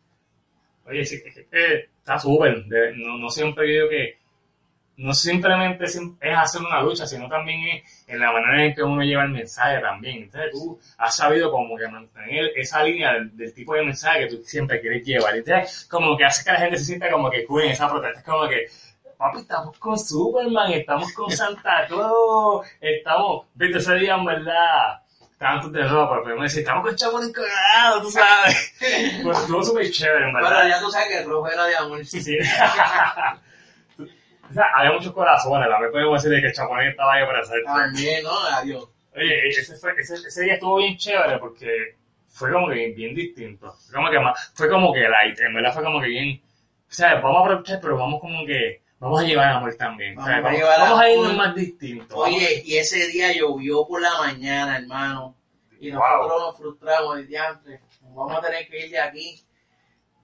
Oye, sí, es que está súper. No, no siempre yo digo que no simplemente sim- es hacer una lucha, sino también es en la manera en que uno lleva el mensaje también. Entonces tú has sabido como que mantener esa línea del, del tipo de mensaje que tú siempre quieres llevar. Entonces como que hace que la gente se sienta como que cool en esa protesta. Es como que, papi, estamos con Superman, estamos con Santa Claus, estamos, viste, ese día en verdad... Estaban todos de ropa, pero me decía, estamos con Chapulín Colorado, tú sabes. Pues estuvo súper chévere, en verdad. Pero ya tú sabes que el rojo era de amor. Sí, sí. o sea, había muchos corazones, la verdad podemos decir de que el Chapulín estaba ahí para hacer. También, ¿no? Adiós. Oye, ese, fue, ese, ese día estuvo bien chévere porque fue como que bien, bien distinto. Fue como que más, fue como que light, en verdad fue como que bien, o sea, vamos a aprovechar, pero vamos como que, vamos a llevar amor también. o sea, Vamos a vamos, a irnos más distintos. Oye, y ese día llovió por la mañana, hermano. Y nosotros nos frustramos, el diantre. Nos vamos a tener que ir de aquí.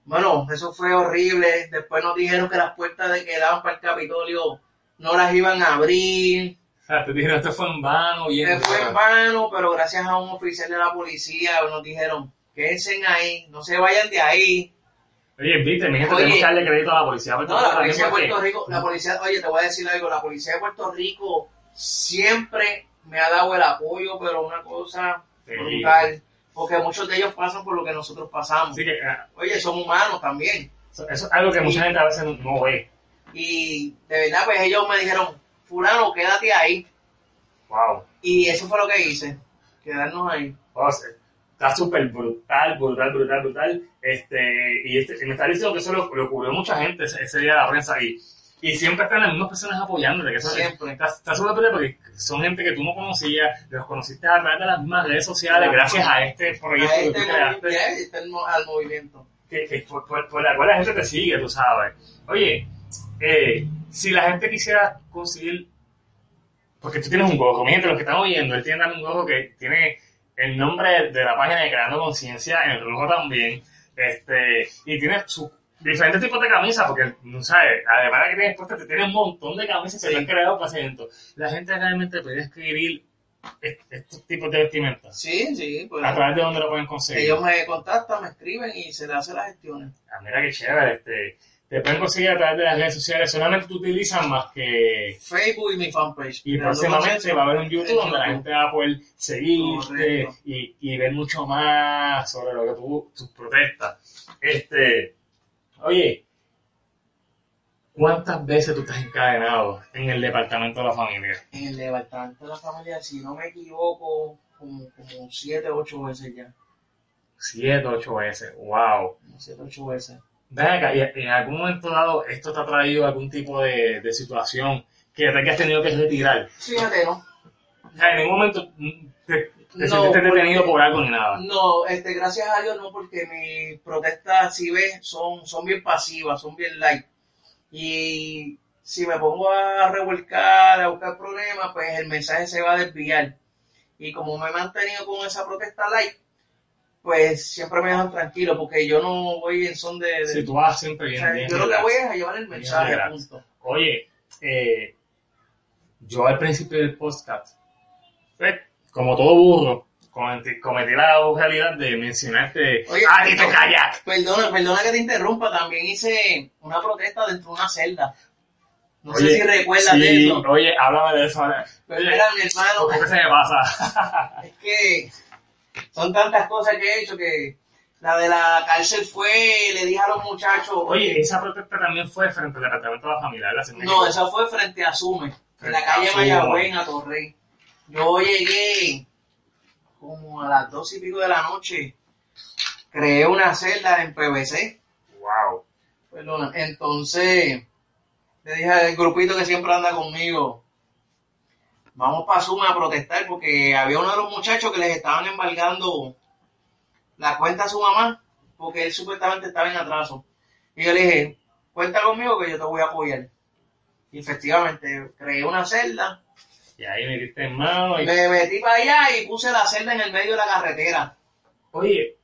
Bueno, eso fue horrible. Después nos dijeron que las puertas de que daban para el Capitolio no las iban a abrir. Te dijeron, esto fue en vano, bien. Que fue en vano, pero gracias a un oficial de la policía nos dijeron, quédense ahí, no se vayan de ahí. Oye, viste, mi gente, tenemos que darle crédito a la policía. No, la policía de Puerto Rico, la policía, oye, te voy a decir algo, la policía de Puerto Rico siempre me ha dado el apoyo, pero una cosa brutal, porque muchos de ellos pasan por lo que nosotros pasamos. Que, ah, Oye, son humanos también. eso, eso es algo que mucha gente a veces no, ve. Y de verdad, pues ellos me dijeron, fulano, quédate ahí. Wow. Y eso fue lo que hice, quedarnos ahí. Sea, está súper brutal, brutal, brutal, brutal. Este, y este, y me está diciendo que eso lo, lo cubrió mucha gente ese, ese día de la prensa y, y siempre están las mismas personas apoyándote. Que eso Siempre. Está, está súper porque son gente que tú no conocías, los conociste a través de las mismas redes sociales, Claro. gracias a este proyecto que tú creaste, ya, este al mo- al movimiento. que, que por, por- por la cual la gente te sigue, tú sabes. Oye, eh, si la gente quisiera conseguir porque tú tienes un gorro, mientras los que están oyendo, él tiene también un gorro que tiene el nombre de la página de Creando Conciencia en rojo también, este, y tiene sus diferentes tipos de camisas, porque, no sabes, además de que tienes puestas, te tiene un montón de camisas que Sí. te han creado para ese evento. La gente realmente puede escribir est- estos tipos de vestimentas. Sí, sí, pues ¿A través de dónde lo pueden conseguir? ellos me contactan, me escriben y se le hacen las gestiones. Ah, mira qué chévere, este, te pueden conseguir a través de las redes sociales, solamente tú utilizas más que Facebook y mi fanpage. Y próximamente va a haber un YouTube donde la gente va a poder seguirte y, y ver mucho más sobre lo que tú, tus protestas. Este, oye, ¿cuántas veces tú estás encadenado en el departamento de la familia? En el departamento de la familia, si no me equivoco, como, como siete, ocho veces ya. Siete, ocho veces, wow. Siete, ocho veces. Acá, y en algún momento dado esto te ha traído algún tipo de, de situación que te hayas tenido que retirar. Fíjate, ¿no? O sea, en ningún momento te, te No, sentiste detenido por algo ni nada. No, este, gracias a Dios no, porque mis protestas, si ves, son, son bien pasivas, son bien light. Y si me pongo a revolcar, a buscar problemas, pues el mensaje se va a desviar. Y como me he mantenido con esa protesta light, pues siempre me dejan tranquilo, porque yo no voy en son de... de- Si tú vas siempre o bien, sea, bien yo lo que voy es a llevar el mensaje, punto. Oye, eh, yo al principio del podcast, pues, como todo burro, cometí, la realidad de mencionarte Oye, a Tito no. Kayak. Perdona, perdona que te interrumpa, también hice una protesta dentro de una celda. No Oye, sé si recuerdas sí, de eso. Oye, háblame de eso ahora. Pero Oye, mira, mi hermano, ¿por qué se me pasa? Es que son tantas cosas que he hecho que la de la cárcel fue, le dije a los muchachos, Oye, esa protesta también fue frente al Departamento de la Familia, ¿verdad? No, esa fue frente a Sume, en la calle a. Mayagüez, en Atorrey. Yo llegué como a las dos y pico de la noche, creé una celda en PVC, Wow. perdona, entonces le dije al grupito que siempre anda conmigo, vamos para Sume a protestar porque había uno de los muchachos que les estaban embargando la cuenta a su mamá porque él supuestamente estaba en atraso. Y yo le dije, cuenta conmigo que yo te voy a apoyar. Y efectivamente, creé una celda, Y ahí me diste en mano. Y... me metí para allá y puse la celda en el medio de la carretera. Oye,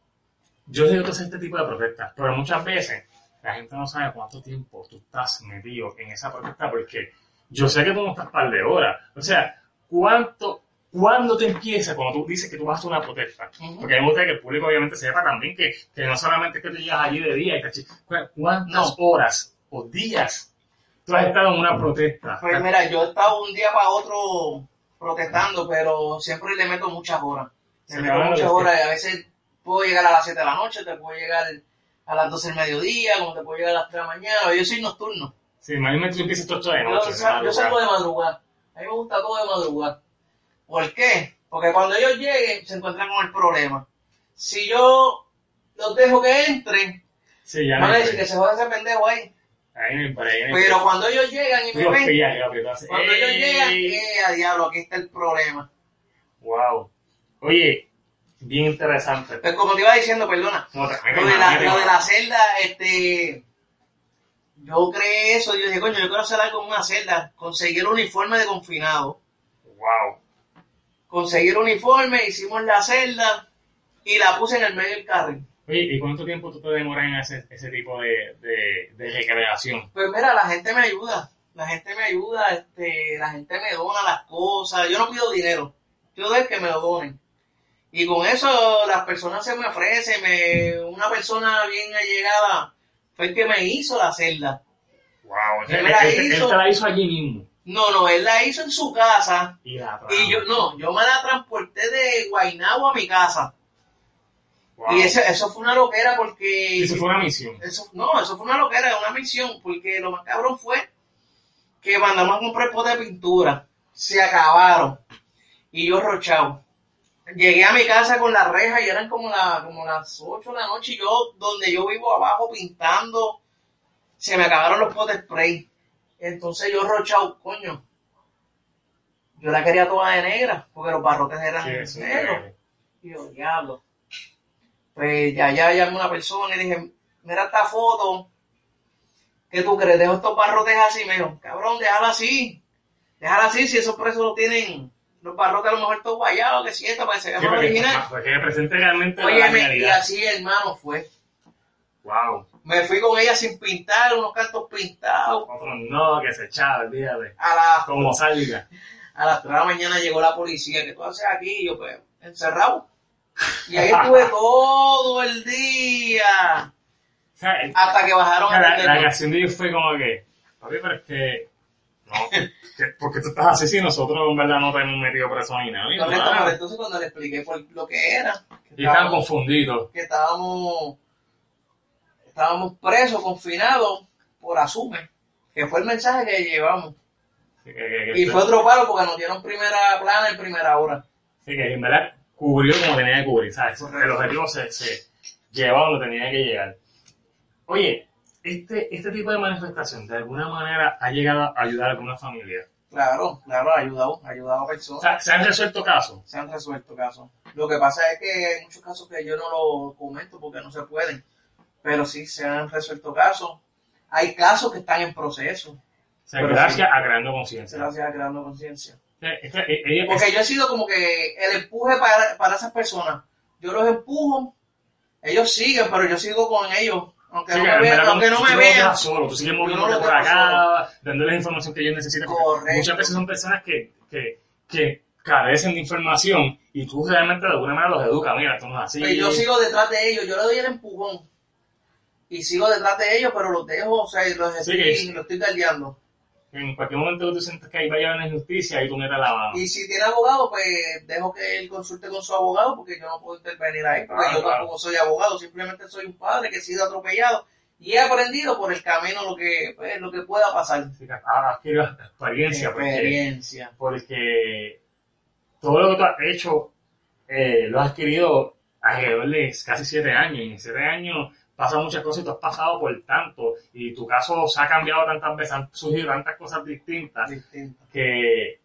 yo sé que haces este tipo de protestas, pero muchas veces la gente no sabe cuánto tiempo tú estás metido en esa protesta porque yo sé que tú no estás par de horas. O sea, ¿cuánto, ¿cuándo te empieza cuando tú dices que tú vas a una protesta? Ujú. Porque a mí me gusta que el público obviamente sepa también que, que no solamente es que tú llegas allí de día y te chi- ¿cu- ¿Cuántas No. horas o días tú has estado en una protesta? Pues mira, yo he estado un día para otro protestando, pero siempre le meto muchas horas. Le Se meto muchas horas y a veces puedo llegar a las 7 de la noche, te puedo llegar a las 12 del mediodía, como te puedo llegar a las 3 de la mañana. Yo soy nocturno. Sí, mayormente tú empiezas todo de noche. yo salgo de madrugada. A mí me gusta todo de madrugada. ¿Por qué? Porque cuando ellos lleguen se encuentran con el problema. Si yo los dejo que entren, Sí, ya van no a decir que se joda ese pendejo ahí. Ahí ahí Pero cuando ellos llegan y me los ven, cuando ellos llegan, eh, a diablo, aquí está el problema. Wow. Oye, bien interesante. Pues como te iba diciendo, perdona, No, lo de la, lo de la celda, este, yo creé eso, yo dije, coño, yo quiero hacer algo en una celda, conseguir el uniforme de confinado. Wow. conseguir uniforme, hicimos la celda y la puse en el medio del carril. Oye, ¿y cuánto tiempo tú te demoras en hacer ese tipo de, de, de recreación? Pues mira, la gente me ayuda, la gente me ayuda, este, la gente me dona las cosas, yo no pido dinero, yo doy que me lo donen. Y con eso las personas se me ofrecen, me, una persona bien allegada fue el que me hizo la celda. Wow. Él me la él, él hizo. te la hizo allí mismo. No, no, él la hizo en su casa Y la y yo, no, yo me la transporté de Guaynabo a mi casa. Wow. Y eso, eso fue una loquera porque... Eso fue una misión. Eso, no, eso fue una loquera, una misión, porque lo más cabrón fue que mandamos a comprar potes de pintura, se acabaron, y yo rochado. Llegué a mi casa con la reja y eran como, la, como las 8 de la noche, y yo, donde yo vivo abajo pintando, se me acabaron los potes spray. Entonces yo rochado, coño, yo la quería toda de negra, porque los barrotes eran negros. Y yo, diablo. Pues ya, ya llamé a una persona y dije, mira esta foto. ¿Qué tú crees? Dejo estos barrotes así. Me dijo, cabrón, déjala así. Déjala así si esos presos lo tienen. Los barrotes a lo mejor todos guayados, que sienta, para que se vea Sí, original. porque representa realmente la Óyeme, y así hermano fue. Wow. Me fui con ella sin pintar, unos cantos pintados. Otro no, que se echaba, olvídate. A las, Como salga. a las 3 de la mañana llegó la policía. ¿Qué tú haces aquí? Y yo, pues, encerrado. Y ahí estuve todo el día. O sea, el- Hasta que bajaron a la, la reacción de ellos fue como que, papi, pero es que, no, que, porque tú estás así si nosotros en verdad no te hemos metido preso ni nada. pero entonces cuando le expliqué por lo que era, que Y estaban confundidos. que estábamos, estábamos presos, confinados por Asume, que fue el mensaje que llevamos. Que, que- Y fue otro palo porque nos dieron primera plana en primera hora. así que en verdad cubrió como tenía que cubrir, ¿sabes? El objetivo se, se llevó donde tenía que llegar. Oye, este, este tipo de manifestación de alguna manera ha llegado a ayudar a alguna familia. Claro, claro, ha ayudado, ha ayudado a personas. O sea, ¿se han resuelto casos? se han resuelto casos. Lo que pasa es que hay muchos casos que yo no lo comento porque no se pueden, pero sí se han resuelto casos. Hay casos que están en proceso, O sea, gracias sí. a creando conciencia. gracias a creando conciencia. Esta- ella- Porque yo he sido como que el empuje para, para esas personas. Yo los empujo, ellos siguen, pero yo sigo con ellos. Aunque Sí, no me vean, aunque no me vean. solo, tú sigues no moviéndote lo por acá, dándoles la información que ellos necesitan. Muchas veces son personas que, que, que carecen de información y tú realmente de alguna manera los educas. Mira, esto no es así. Pues yo sigo detrás de ellos, yo le doy el empujón. Y sigo detrás de ellos, pero los dejo, o sea, los Sí, estoy, es- los estoy guardiando. En cualquier momento tú sientes que ahí vaya una injusticia y tú metes la mano. Y si tiene abogado, pues dejo que él consulte con su abogado, porque yo no puedo intervenir ahí, porque Claro, yo claro. tampoco soy abogado, simplemente soy un padre que he sido atropellado y he aprendido por el camino lo que, pues, lo que pueda pasar. Que has adquirido experiencia. porque- Experiencia. porque todo lo que tú has hecho eh, lo has adquirido alrededor de casi siete años. Y en siete años pasan muchas cosas y tú has pasado por tanto. Y tu caso se ha cambiado tantas veces, han surgido tantas cosas distintas Distinto. que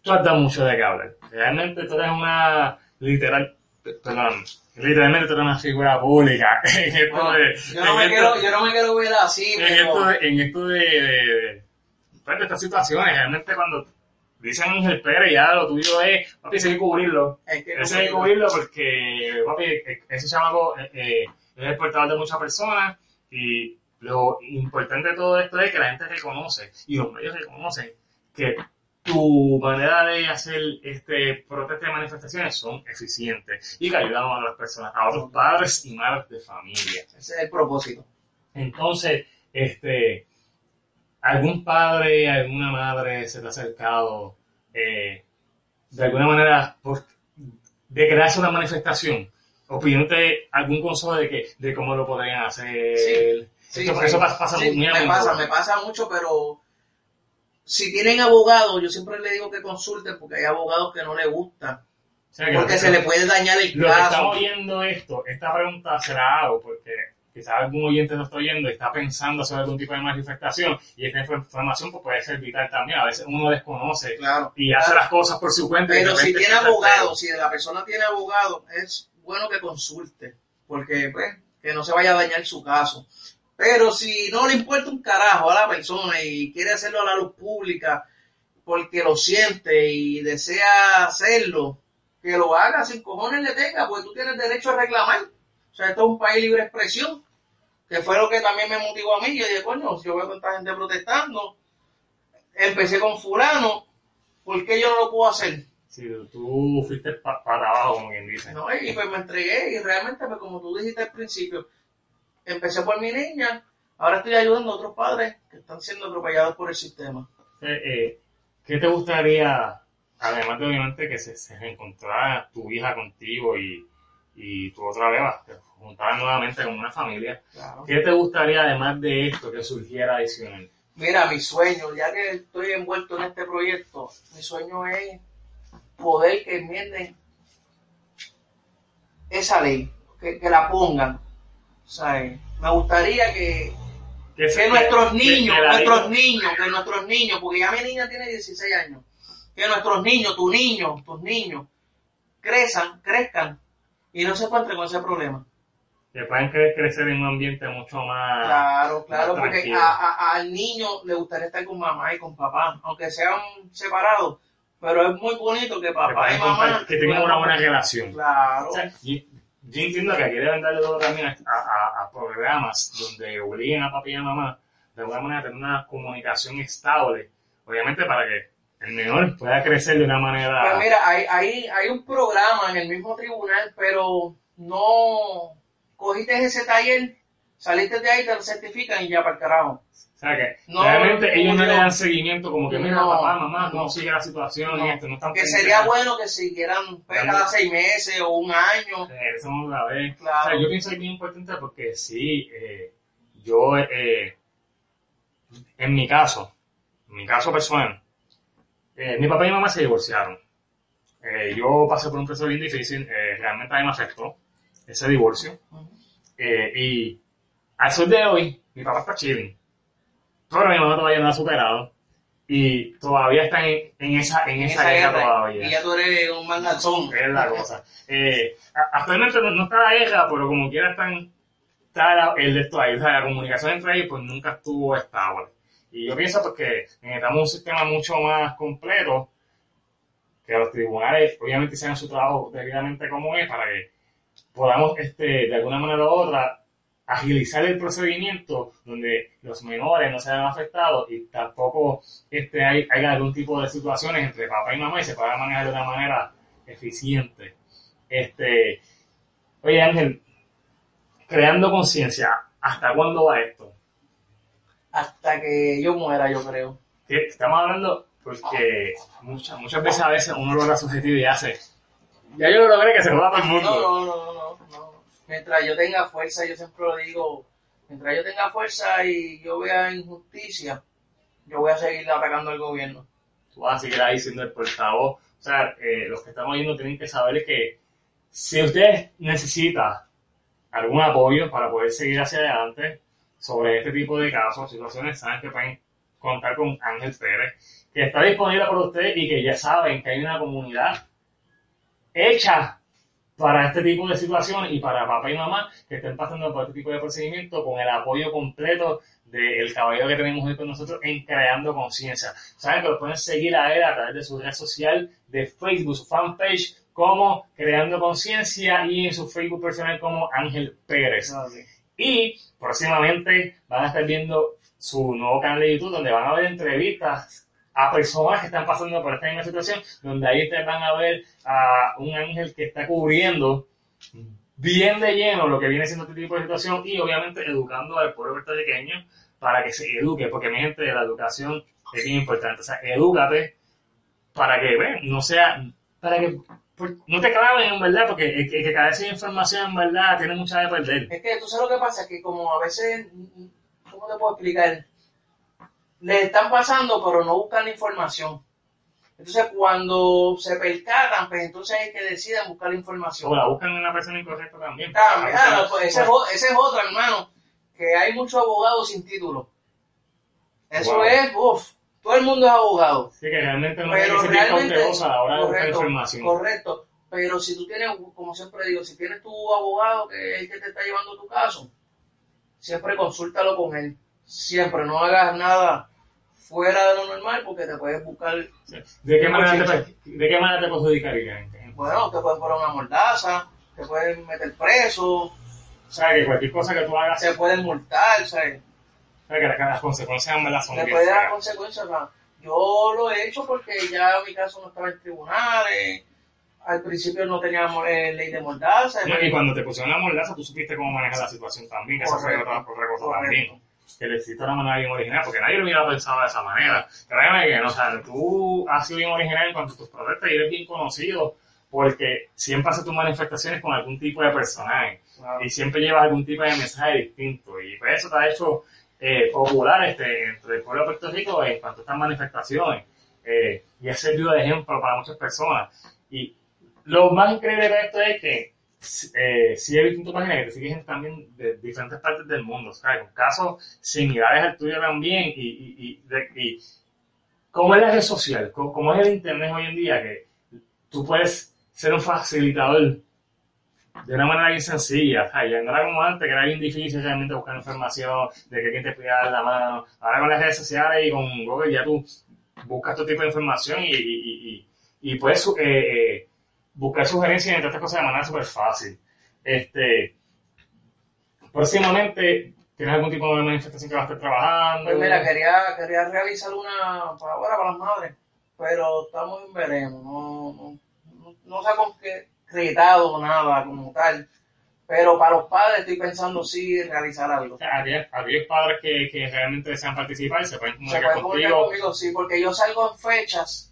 tú has dado mucho de qué hablar. Realmente tú eres una literal, perdón, literalmente tú eres una figura pública en esto Bueno, de, yo, no me esto- quiero, yo no me quiero ver así, en esto pero de, en esto de, de- pues, de estas situaciones, realmente cuando dicen Ángel Pérez, ya lo tuyo es, papi, hay que cubrirlo. hay que cubrirlo porque, papi, ese chamaco eh, eh, es el portador de muchas personas y lo importante de todo esto es que la gente reconoce y los medios reconocen que tu manera de hacer este protesta de manifestaciones son eficientes y que ayudan a otras personas, a otros padres y madres de familia. ese es el propósito. Entonces, este, algún padre, alguna madre se te ha acercado eh, de alguna manera por- de crearse una manifestación o pidiéndote algún consejo de que de cómo lo podrían hacer. Sí, Sí, Esto- sí. eso pasa, muy a me pasa, me pasa mucho, pero si tienen abogado, yo siempre le digo que consulten porque hay abogados que no les gusta, O sea, que porque se que- le puede dañar el Lo que caso. estamos oyendo esto, esta pregunta se la hago porque quizás algún oyente lo está oyendo y está pensando sobre algún tipo de manifestación y esta información pues, puede ser vital también. A veces uno desconoce Claro. y hace las cosas por su cuenta. Pero si tiene está abogado, si la persona tiene abogado, es bueno que consulte, porque pues, que no se vaya a dañar su caso. Pero si no le importa un carajo a la persona y quiere hacerlo a la luz pública porque lo siente y desea hacerlo, que lo haga sin cojones le tenga, porque tú tienes derecho a reclamar. O sea, esto es un país libre expresión, que fue lo que también me motivó a mí. Yo dije, coño, si yo veo tanta gente protestando, empecé con fulano, ¿por qué yo no lo puedo hacer? Si tú fuiste pa- para abajo, como quien dice. ¿no? Y pues me entregué y realmente, pues, como tú dijiste al principio, empecé por mi niña, ahora estoy ayudando a otros padres que están siendo atropellados por el sistema. Eh, eh, ¿Qué te gustaría, además de obviamente que se, se reencontrara tu hija contigo y, y tu otra beba, que juntaran nuevamente como una familia? Claro. ¿Qué te gustaría, además de esto, que surgiera adicional? Mira, mi sueño, ya que estoy envuelto en este proyecto, mi sueño es poder que enmienden esa ley, que, que la pongan. O sea, me gustaría que, Que, nuestros niños, ley- nuestros niños, que nuestros niños, porque ya mi niña tiene 16 años, que nuestros niños, tu niño, tus niños, crezcan, crezcan y no se encuentren con ese problema. que puedan cre- crecer en un ambiente mucho más... Claro, claro, porque a- a- al niño le gustaría estar con mamá y con papá, aunque sean separados, pero es muy bonito que papá y mamá... que tengan una buena relación. Claro, O sea, yo, yo entiendo que aquí deben darle todo también a, a- a programas donde obliguen a papi y a mamá de alguna manera a tener una comunicación estable, obviamente para que el menor pueda crecer de una manera... Pues mira, hay, hay, hay un programa en el mismo tribunal, pero no cogiste ese taller, saliste de ahí, te lo certifican y ya para el carajo. Sea que No, realmente ellos no le dan seguimiento como que mira No, papá, mamá, no. cómo sigue la situación y No, esto, no están Que sería bueno que siguieran pues, cada seis meses o un año. Regresamos otra vez. Claro. O sea, yo pienso que es bien importante porque sí, eh, yo, eh, en mi caso, en mi caso personal, eh, mi papá y mi mamá se divorciaron. Yo pasé por un proceso bien difícil, realmente a mí me afectó ese divorcio. Y al sol de hoy, mi papá está chilling. Pero mi mamá todavía no ha superado. y todavía están en, en esa, en, esa, guerra, todavía. Y ya tú eres un mandazón. Es la cosa. Eh, actualmente no, está la guerra, pero como quiera están, está el de esto ahí. O sea, la comunicación entre ellos pues nunca estuvo estable. Y yo pienso pues, que necesitamos un sistema mucho más completo, que los tribunales obviamente sean su trabajo debidamente como es, para que podamos este, de alguna manera u otra agilizar el procedimiento donde los menores no se vean afectados y tampoco este, hay, hay algún tipo de situaciones entre papá y mamá y se pueda manejar de una manera eficiente. Este, oye Ángel, creando conciencia, ¿hasta cuándo va esto? Hasta que yo muera, yo creo. Estamos hablando porque muchas, muchas veces a veces uno logra su objetivo y hace, ya yo lo logré que se lo da todo el mundo. No, no, no, no, Mientras yo tenga fuerza, yo siempre lo digo, mientras yo tenga fuerza y yo vea injusticia, yo voy a seguir atacando al gobierno. Tú vas a seguir ahí siendo el portavoz. O sea, eh, los que estamos viendo tienen que saber que si usted necesita algún apoyo para poder seguir hacia adelante sobre este tipo de casos, situaciones, saben que pueden contar con Ángel Pérez, que está disponible para usted y que ya saben que hay una comunidad hecha para este tipo de situaciones y para papá y mamá que estén pasando por este tipo de procedimiento con el apoyo completo del caballero que tenemos hoy con nosotros en Creando Conciencia. Saben que lo pueden seguir a él a través de su red social de Facebook, su fanpage como Creando Conciencia y en su Facebook personal como Ángel Pérez. Ah, y próximamente van a estar viendo su nuevo canal de YouTube donde van a ver entrevistas a personas que están pasando por esta misma situación, donde ahí ustedes van a ver a un ángel que está cubriendo bien de lleno lo que viene siendo este tipo de situación y obviamente educando al pueblo puertorriqueño para que se eduque, porque mi gente, la educación es bien importante. O sea, edúcate para que, ven, no sea, para que no te claven en verdad, porque el, que vez información en verdad tiene mucha de perder. Es que tú sabes lo que pasa, que como a veces, ¿cómo te puedo explicar? Le están pasando, pero no buscan la información. Entonces, cuando se percatan, pues entonces hay que deciden buscar la información. O la buscan en una persona incorrecta también. También, claro, pues ese, es, otro, hermano, que hay muchos abogados sin título. Eso es, uff, todo el mundo es abogado. Sí, que realmente no pero tiene que a la hora de buscar información. Correcto, pero si tú tienes, como siempre digo, si tienes tu abogado que es el que te está llevando tu caso, siempre consúltalo con él. Siempre, no hagas nada fuera de lo normal porque te puedes buscar... ¿De qué, manera te, ¿De qué manera te perjudicaría? Bueno, te pueden poner una mordaza, te pueden meter preso. O sea, que cualquier cosa que tú hagas... Se pueden multar, ¿sabes? O sea, que las consecuencias en verdad son Te puede dar consecuencias, Yo lo he hecho porque ya mi caso no estaba en tribunales, al principio no teníamos eh, ley de mordaza. y cuando te pusieron la mordaza, tú supiste cómo manejar la situación también, que eso fue otra, cosa también que le hiciste una manera bien original, porque nadie lo hubiera pensado de esa manera. Créeme que, no, o sea, tú has sido bien original en cuanto a tus protestas y eres bien conocido porque siempre haces tus manifestaciones con algún tipo de personaje y siempre llevas algún tipo de mensaje distinto y pues eso te ha hecho eh, popular este, entre el pueblo de Puerto Rico en cuanto a estas manifestaciones eh, y ha servido de ejemplo para muchas personas. Y lo más increíble de esto es que eh, sí he visto en tu página que te siguen también de diferentes partes del mundo, ¿sabes? Con casos similares al tuyo también y, y, y, cómo es la red social, cómo, es el internet hoy en día que tú puedes ser un facilitador de una manera bien sencilla, ¿sabes? Ya no era como antes, que era bien difícil realmente buscar información, de que quien te pudiera dar la mano. Ahora con las redes sociales y con Google ya tú buscas todo tipo de información y, y, y puedes eh, eh, buscar sugerencias entre estas cosas de manera súper fácil. Este, próximamente, ¿tienes algún tipo de manifestación que vas a estar trabajando? Pues mira, quería, quería realizar una para ahora, para las madres, pero estamos en veremos, no, no, no, se ha concretado nada como tal. Pero para los padres estoy pensando sí realizar algo. Aquellos, padres que, que realmente desean participar se pueden comunicar, se pueden comunicar conmigo. Sí, porque yo salgo en fechas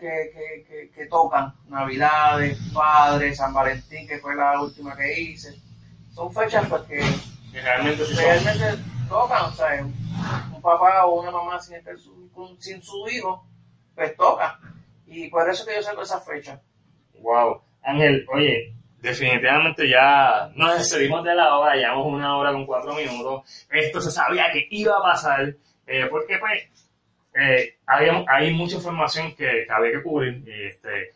que, que, que, tocan, Navidades, Padres, San Valentín, que fue la última que hice. Son fechas pues, que, realmente, realmente tocan, o sea, un papá o una mamá sin, su, sin su hijo, pues toca. Y por eso que yo saco esa fecha. Wow. Ángel, oye, definitivamente ya nos despedimos de la hora, llevamos una hora con cuatro minutos. Esto se sabía que iba a pasar, eh, porque pues eh, hay, hay mucha información que, que había que cubrir. y, Este,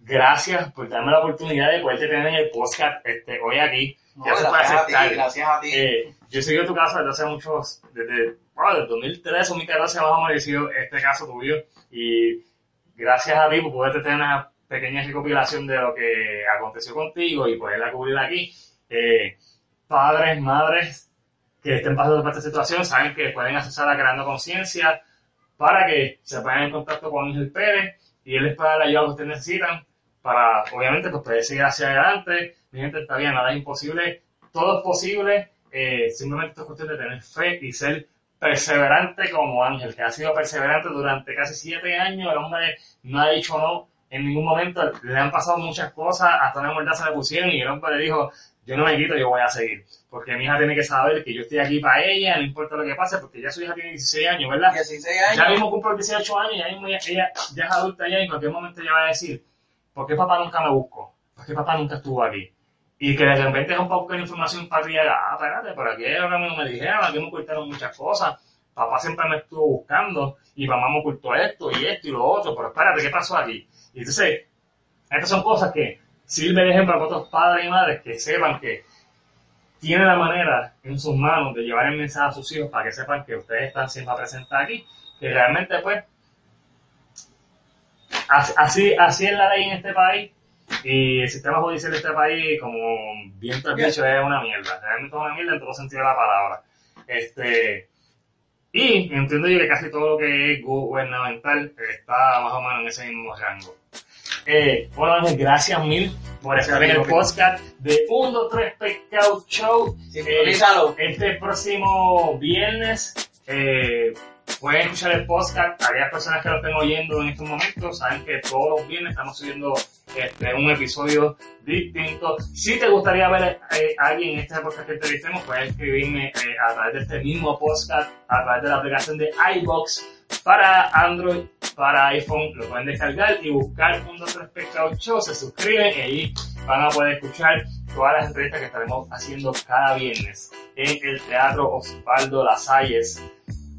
gracias por darme la oportunidad de poderte tener en el podcast este, hoy aquí. No, puede gracias a ti, gracias a ti. Eh, yo he seguido tu caso desde hace muchos, desde, bueno, desde 2013 o 2014 más o menos este caso tuyo y gracias a ti por poderte tener una pequeña recopilación de lo que aconteció contigo y poderla cubrir aquí. Eh, padres, madres que estén pasando por esta situación saben que pueden acceder a Creando Conciencia para que se pongan en contacto con Ángel Pérez y él les pueda dar la ayuda que ustedes necesitan para, obviamente, pues poder seguir hacia adelante. Mi gente, está bien, nada es imposible, todo es posible, eh, simplemente es cuestión de tener fe y ser perseverante como Ángel, que ha sido perseverante durante casi siete años, el hombre no ha dicho no en ningún momento, le han pasado muchas cosas, hasta una mordaza le pusieron y el hombre le dijo, yo no me quito, yo voy a seguir, porque mi hija tiene que saber que yo estoy aquí para ella, no importa lo que pase, porque ya su hija tiene 16 años, ¿verdad? 16 Ya años. mismo cumple 18 años y ya mismo ella, ella ya es adulta ya y en cualquier momento ella va a decir, ¿por qué papá nunca me buscó? ¿Por qué papá nunca estuvo aquí? Y que de repente es un poco de información para ella, ah, espérate, por aquí ahora no me dijeron, aquí me ocultaron muchas cosas, papá siempre me estuvo buscando y mamá me ocultó esto y esto y lo otro, pero espérate, ¿qué pasó aquí? Y entonces, estas son cosas que sirven de ejemplo para otros padres y madres que sepan que tienen la manera en sus manos de llevar el mensaje a sus hijos para que sepan que ustedes están siempre presentes aquí, que realmente pues así, así, así es la ley en este país y el sistema judicial de este país, como bien te has dicho, es una mierda, realmente es una mierda en todo sentido de la palabra. Este, y entiendo yo que casi todo lo que es gubernamental está más o menos en ese mismo rango. Eh, gracias mil por estar en el podcast de 1, 2, 3 Pescado Show. Eh, este próximo viernes eh, pueden escuchar el podcast. Aquellas personas que lo estén oyendo en estos momentos saben que todos los viernes estamos subiendo este, un episodio distinto. Si te gustaría ver eh, a alguien en este podcast que entrevistemos, puedes escribirme eh, a través de este mismo podcast, a través de la aplicación de iBox para Android, para iPhone, lo pueden descargar y buscar un 2 3 Pescado Show, se suscriben y ahí van a poder escuchar todas las entrevistas que estaremos haciendo cada viernes en el Teatro Osvaldo Lasalles,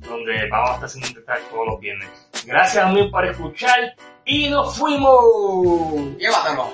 donde vamos a estar haciendo entrevistas todos los viernes. Gracias a mí por escuchar y nos fuimos. Llévatelo.